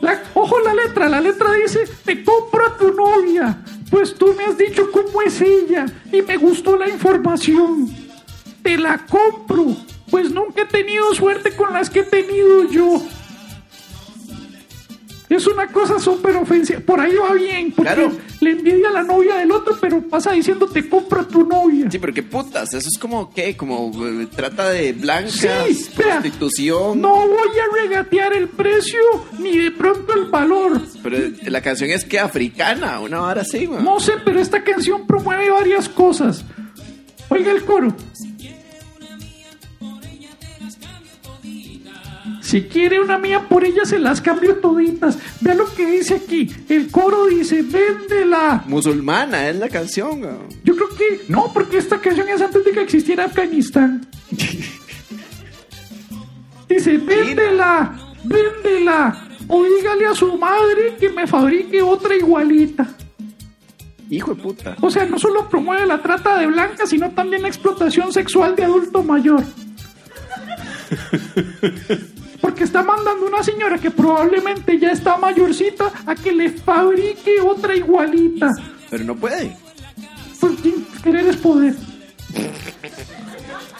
La- ojo la letra, la letra dice, te compro a tu novia, pues tú me has dicho cómo es ella y me gustó la información. Te la compro, pues nunca he tenido suerte con las que he tenido yo. Es una cosa súper ofensiva. Por ahí va bien, porque Claro. le envidia a la novia del otro, pero pasa diciendo te compro a tu novia. Sí, pero qué putas, eso es como, ¿qué? Como eh, trata de blancas, Sí, prostitución. No voy a regatear el precio ni de pronto el valor. Pero la canción es que africana, una vara así, man. No sé, pero esta canción promueve varias cosas. Oiga el coro. Si quiere una mía por ella se las cambio toditas. Vea lo que dice aquí. El coro dice, véndela. Musulmana es la canción. man. Yo creo que no, porque esta canción es antes de que existiera Afganistán. Dice, véndela, véndela. O dígale a su madre que me fabrique otra igualita. Hijo de puta. O sea, no solo promueve la trata de blancas, sino también la explotación sexual de adulto mayor. Porque está mandando una señora que probablemente ya está mayorcita a que le fabrique otra igualita. Pero no puede. Porque querer es poder.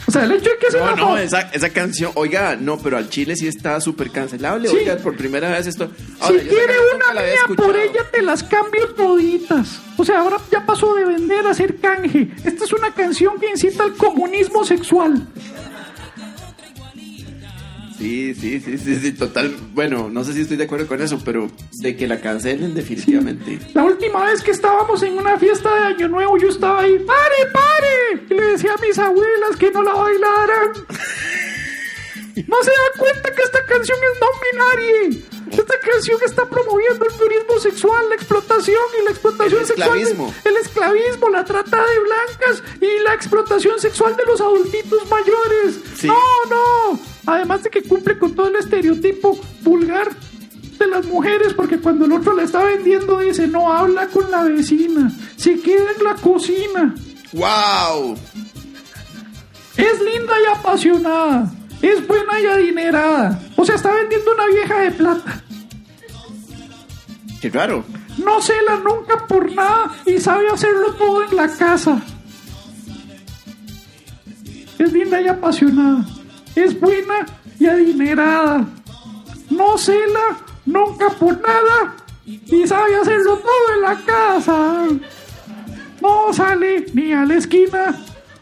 O sea, el hecho de que sea No, no, esa, esa canción, oiga, no, pero al Chile sí está súper cancelable. Sí. Oiga, por primera vez esto. Si Ahora, quiere una escuchado. por ella, te las cambio toditas. O sea, ahora ya pasó de vender a ser canje. Esta es una canción que incita al comunismo sexual. Sí, sí, sí, sí, sí, total. Bueno, no sé si estoy de acuerdo con eso, pero de que la cancelen definitivamente. La última vez que estábamos en una fiesta de Año Nuevo, yo estaba ahí, ¡pare, pare! Y le decía a mis abuelas que no la bailaran. No se dan cuenta que esta canción es no binaria. Esta canción está promoviendo el turismo sexual, la explotación y la explotación El sexual. de- esclavismo. el esclavismo, la trata de blancas y la explotación sexual de los adultitos mayores. Sí. No, no. Además de que cumple con todo el estereotipo vulgar de las mujeres, porque cuando el otro la está vendiendo dice, no habla con la vecina, se queda en la cocina. ¡Wow! Es linda y apasionada. Es buena y adinerada. O sea, está vendiendo una vieja de plata. Qué raro. No cela nunca por nada y sabe hacerlo todo en la casa. Es linda y apasionada. Es buena y adinerada. No cela nunca por nada y sabe hacerlo todo en la casa. No sale ni a la esquina.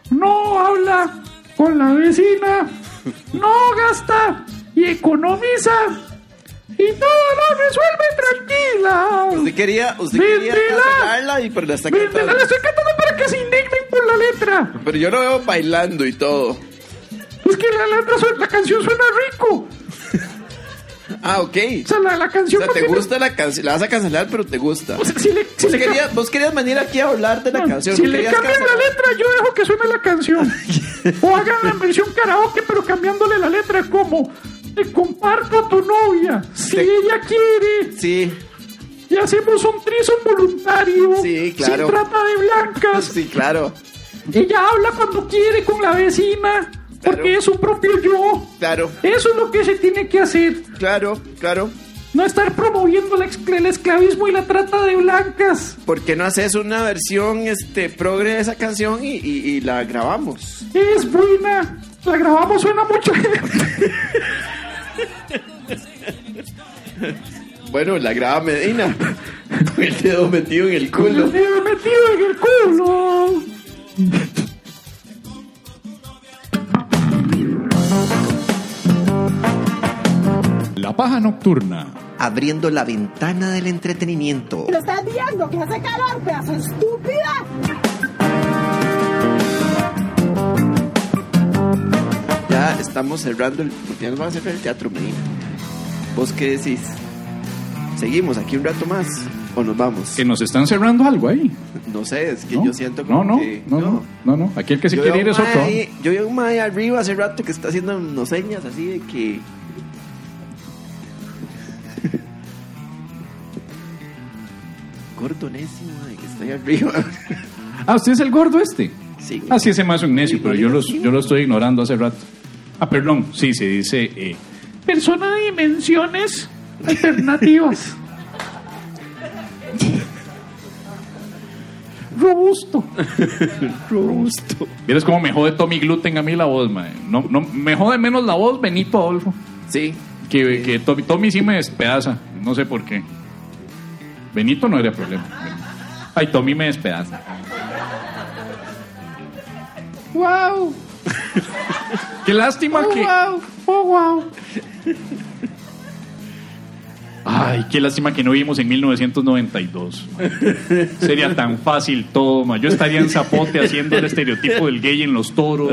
No habla con la vecina. No gasta y economiza. Y todo lo resuelve tranquila. Usted quería, usted quería Véndela. cancelarla y pero la está cantando. la estoy cantando para que se indignen por la letra. Pero yo lo veo bailando y todo. Es que la letra, suena- la canción suena rico. Ah, ok. O sea, la, la O canción sea, te tiene- gusta la canción, la vas a cancelar, pero te gusta. O sea, si le, si Vos le querías, vos querías venir aquí a hablar de la canción. si le cambian la letra, yo dejo que suene la canción. o hagan la versión karaoke, pero cambiándole la letra como te comparto a tu novia. Si Te- ella quiere. Sí, Y hacemos un trizo voluntario. Sí, claro. Sin trata de blancas. sí, claro. Ella habla cuando quiere con la vecina. Porque es su propio yo. Claro, Eso es lo que se tiene que hacer. claro, claro. No estar promoviendo el, el esclavismo y la trata de blancas. ¿Por qué no haces una versión este progre de esa canción y, y- y la grabamos? Es buena La grabamos, suena gente. Bueno, la graba Medina. Con el dedo metido en el culo. Me he metido en el culo. La paja nocturna. Abriendo la ventana del entretenimiento. ¿Lo estás viendo que hace calor, pedazo estúpida? Ya estamos cerrando el. porque Ya nos van a cerrar el teatro, Medina. ¿Vos qué decís? ¿Seguimos aquí un rato más? ¿O nos vamos? Que nos están cerrando algo ahí. No sé, es que ¿no? yo siento como no, no, que. no, no, no, no. Aquí el que se Yo quiere ir es otro. mae yo veo un mae arriba hace rato que está haciendo unos señas así de que. Gordo necio, mae, que está ahí arriba. Ah, ¿usted es el gordo este? Sí. Ah, sí, ese más es un necio, Sí, pero yo lo, sí. yo lo estoy ignorando hace rato. Ah, perdón, sí, se dice... eh, Persona de dimensiones alternativas. Robusto. Robusto. Vieras cómo me jode Tommy Gluten a mí la voz, mae. No, no, me jode menos la voz Benito Adolfo. Sí. Que, que Tommy, Tommy sí me despedaza. No sé por qué. Benito no era problema. Ay, Tommy me despedaza. Wow. Qué lástima Oh, que... wow. Oh, wow. Ay, qué lástima que no vimos en 1992. Sería tan fácil todo, ma. Yo estaría en Zapote haciendo el estereotipo del gay en los toros.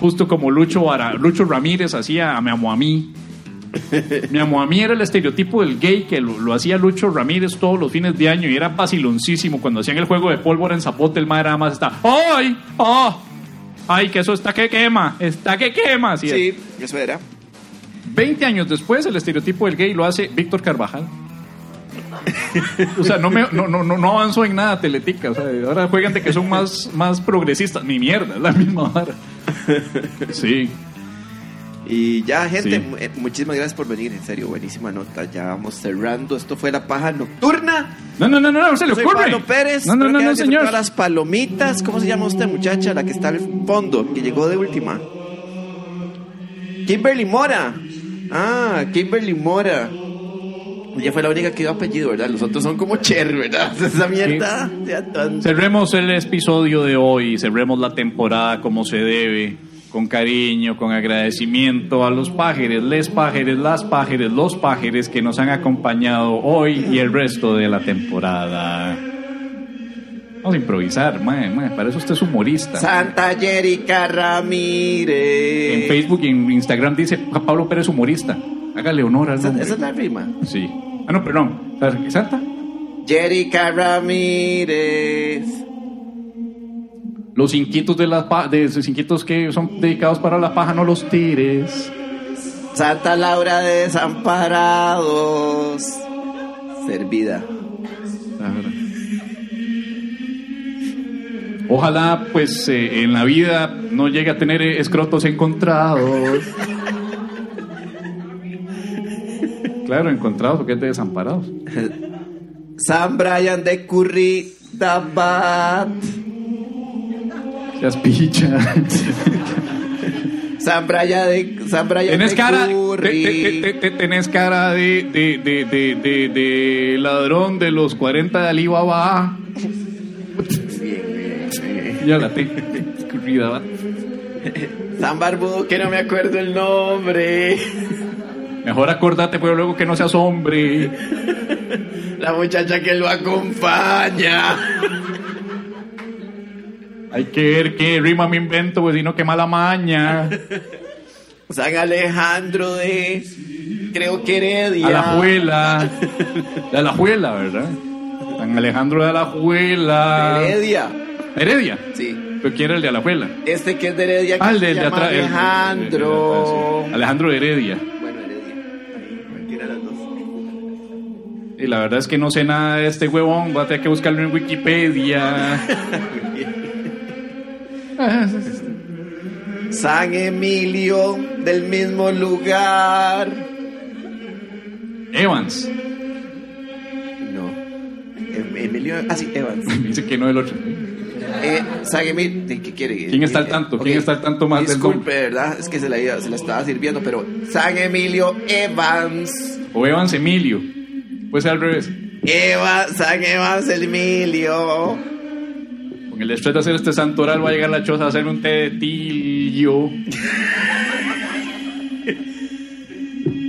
Justo como Lucho, Ramírez hacía a Me Amo a mí. Me Amo a mí era el estereotipo del gay que lo, hacía Lucho Ramírez todos los fines de año y era vaciloncísimo. Cuando hacían el juego de pólvora en Zapote, el madre nada más está ¡Ay! ¡Oh! ¡Ay, que eso está que quema! ¡Está que quema! Así. Sí, eso era. 20 años después, el estereotipo del gay lo hace Víctor Carvajal. O sea, no, me, no, no, no, avanzó en nada Teletica. O sea, ahora juegan de que son más, más progresistas. Ni mierda, es la misma vara. Sí. Y ya, gente, Sí. eh, muchísimas gracias por venir. En serio, buenísima nota. Ya vamos cerrando. Esto fue La Paja Nocturna. No, no, no, no, no se le Soy ocurre. Pablo Pérez. No, no, no, no, señor. las palomitas. ¿Cómo se llama usted, muchacha? La que está al fondo, que llegó de última. Kimberly Mora. Ah, Kimberly Mora. Ella fue la única que dio apellido, ¿verdad? Los otros son como Cher, ¿verdad? Esa mierda. Cerremos el episodio de hoy, cerremos la temporada como se debe, con cariño, con agradecimiento a los pájaros, les pájaros, las pájaros, los pájaros que nos han acompañado hoy y el resto de la temporada. Vamos a improvisar, mae, mae, para eso usted es humorista. Santa Jerica Ramírez. En Facebook y en Instagram dice "A Pablo Pérez humorista. Hágale honor al nombre. esa es la rima. Sí. Ah, no, perdón. ¿Santa? Jerica Ramírez. Los inquietos de las de esos inquietos que son dedicados para la paja, no los tires. Santa Laura de Desamparados. Servida. Ojalá, pues, eh, en la vida no llegue a tener escrotos encontrados. Claro, encontrados porque es de desamparados. San Brian de Curry Dabat. Seas picha. San Brian de San Brian Tenés de cara, Curry. te- te- te- tenés cara de, de, de- de ladrón de los 40 de Alibaba. Ya la tengo. Escurrida. San Barbudo, que no me acuerdo el nombre. Mejor acordate, pero luego que no seas hombre. La muchacha que lo acompaña. Hay que ver qué rima me invento, pues si no, qué mala maña. San Alejandro de. Creo que Heredia. A la juela. De la juela, ¿verdad? San Alejandro de la juela. Heredia. Heredia. Sí. ¿Pero quién era el de la juela? Este que es de Heredia. Ah, el que de, se de llama atrás. el- el- el- el- Alejandro. sí. Alejandro Heredia. Bueno, Heredia. Ahí, cualquiera de las dos. Y la verdad es que no sé nada de este huevón. Voy a tener que buscarlo en Wikipedia. San Emilio del mismo lugar. Evans. No. Em- Emilio. Ah, sí, Evans. Dice que no el otro. Eh, ¿de ¿qué quiere? ¿Quién está al tanto? ¿Quién está al tanto más del Disculpe, ¿verdad? Es que se la, iba- se la estaba sirviendo, pero San Emilio Evans. O Evans Emilio. Puede ser al revés. Eva, San Evans Emilio. Con el estrés de hacer este santoral va a llegar la choza a hacer un té de tillo.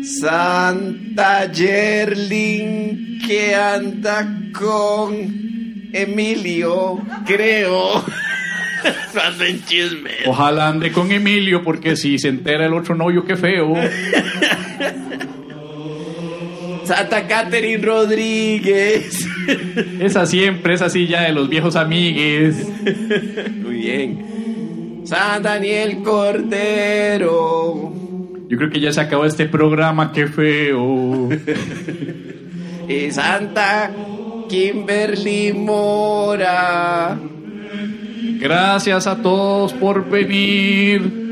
Santa Yerlin que anda con Emilio, creo. Hacen chisme. Ojalá ande con Emilio, porque si se entera el otro novio, qué feo. Santa Catherine Rodríguez. Esa siempre, esa silla de los viejos amigues. Muy bien. San Daniel Cordero. Yo creo que ya se acabó este programa, qué feo. Y Santa Kimberly Mora. Gracias a todos por venir.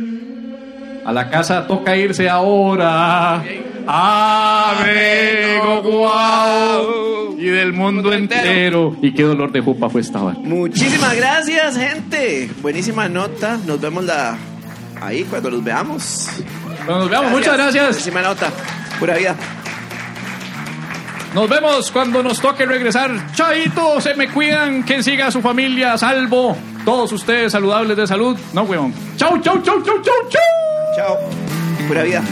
A la casa toca irse ahora. ¡Ave guau! Y del mundo entero. Y qué dolor de jupa fue esta hora. Muchísimas gracias, gente. Buenísima nota. Nos vemos la... ahí cuando los veamos. Bueno, nos vemos, muchas gracias. Buenísima nota. Pura vida. Nos vemos cuando nos toque regresar. Chaito, se me cuidan. Que siga su familia a salvo. Todos ustedes saludables de salud. No, weón. Chau, chau, chau, chau, chau, chau. Chao. Pura vida.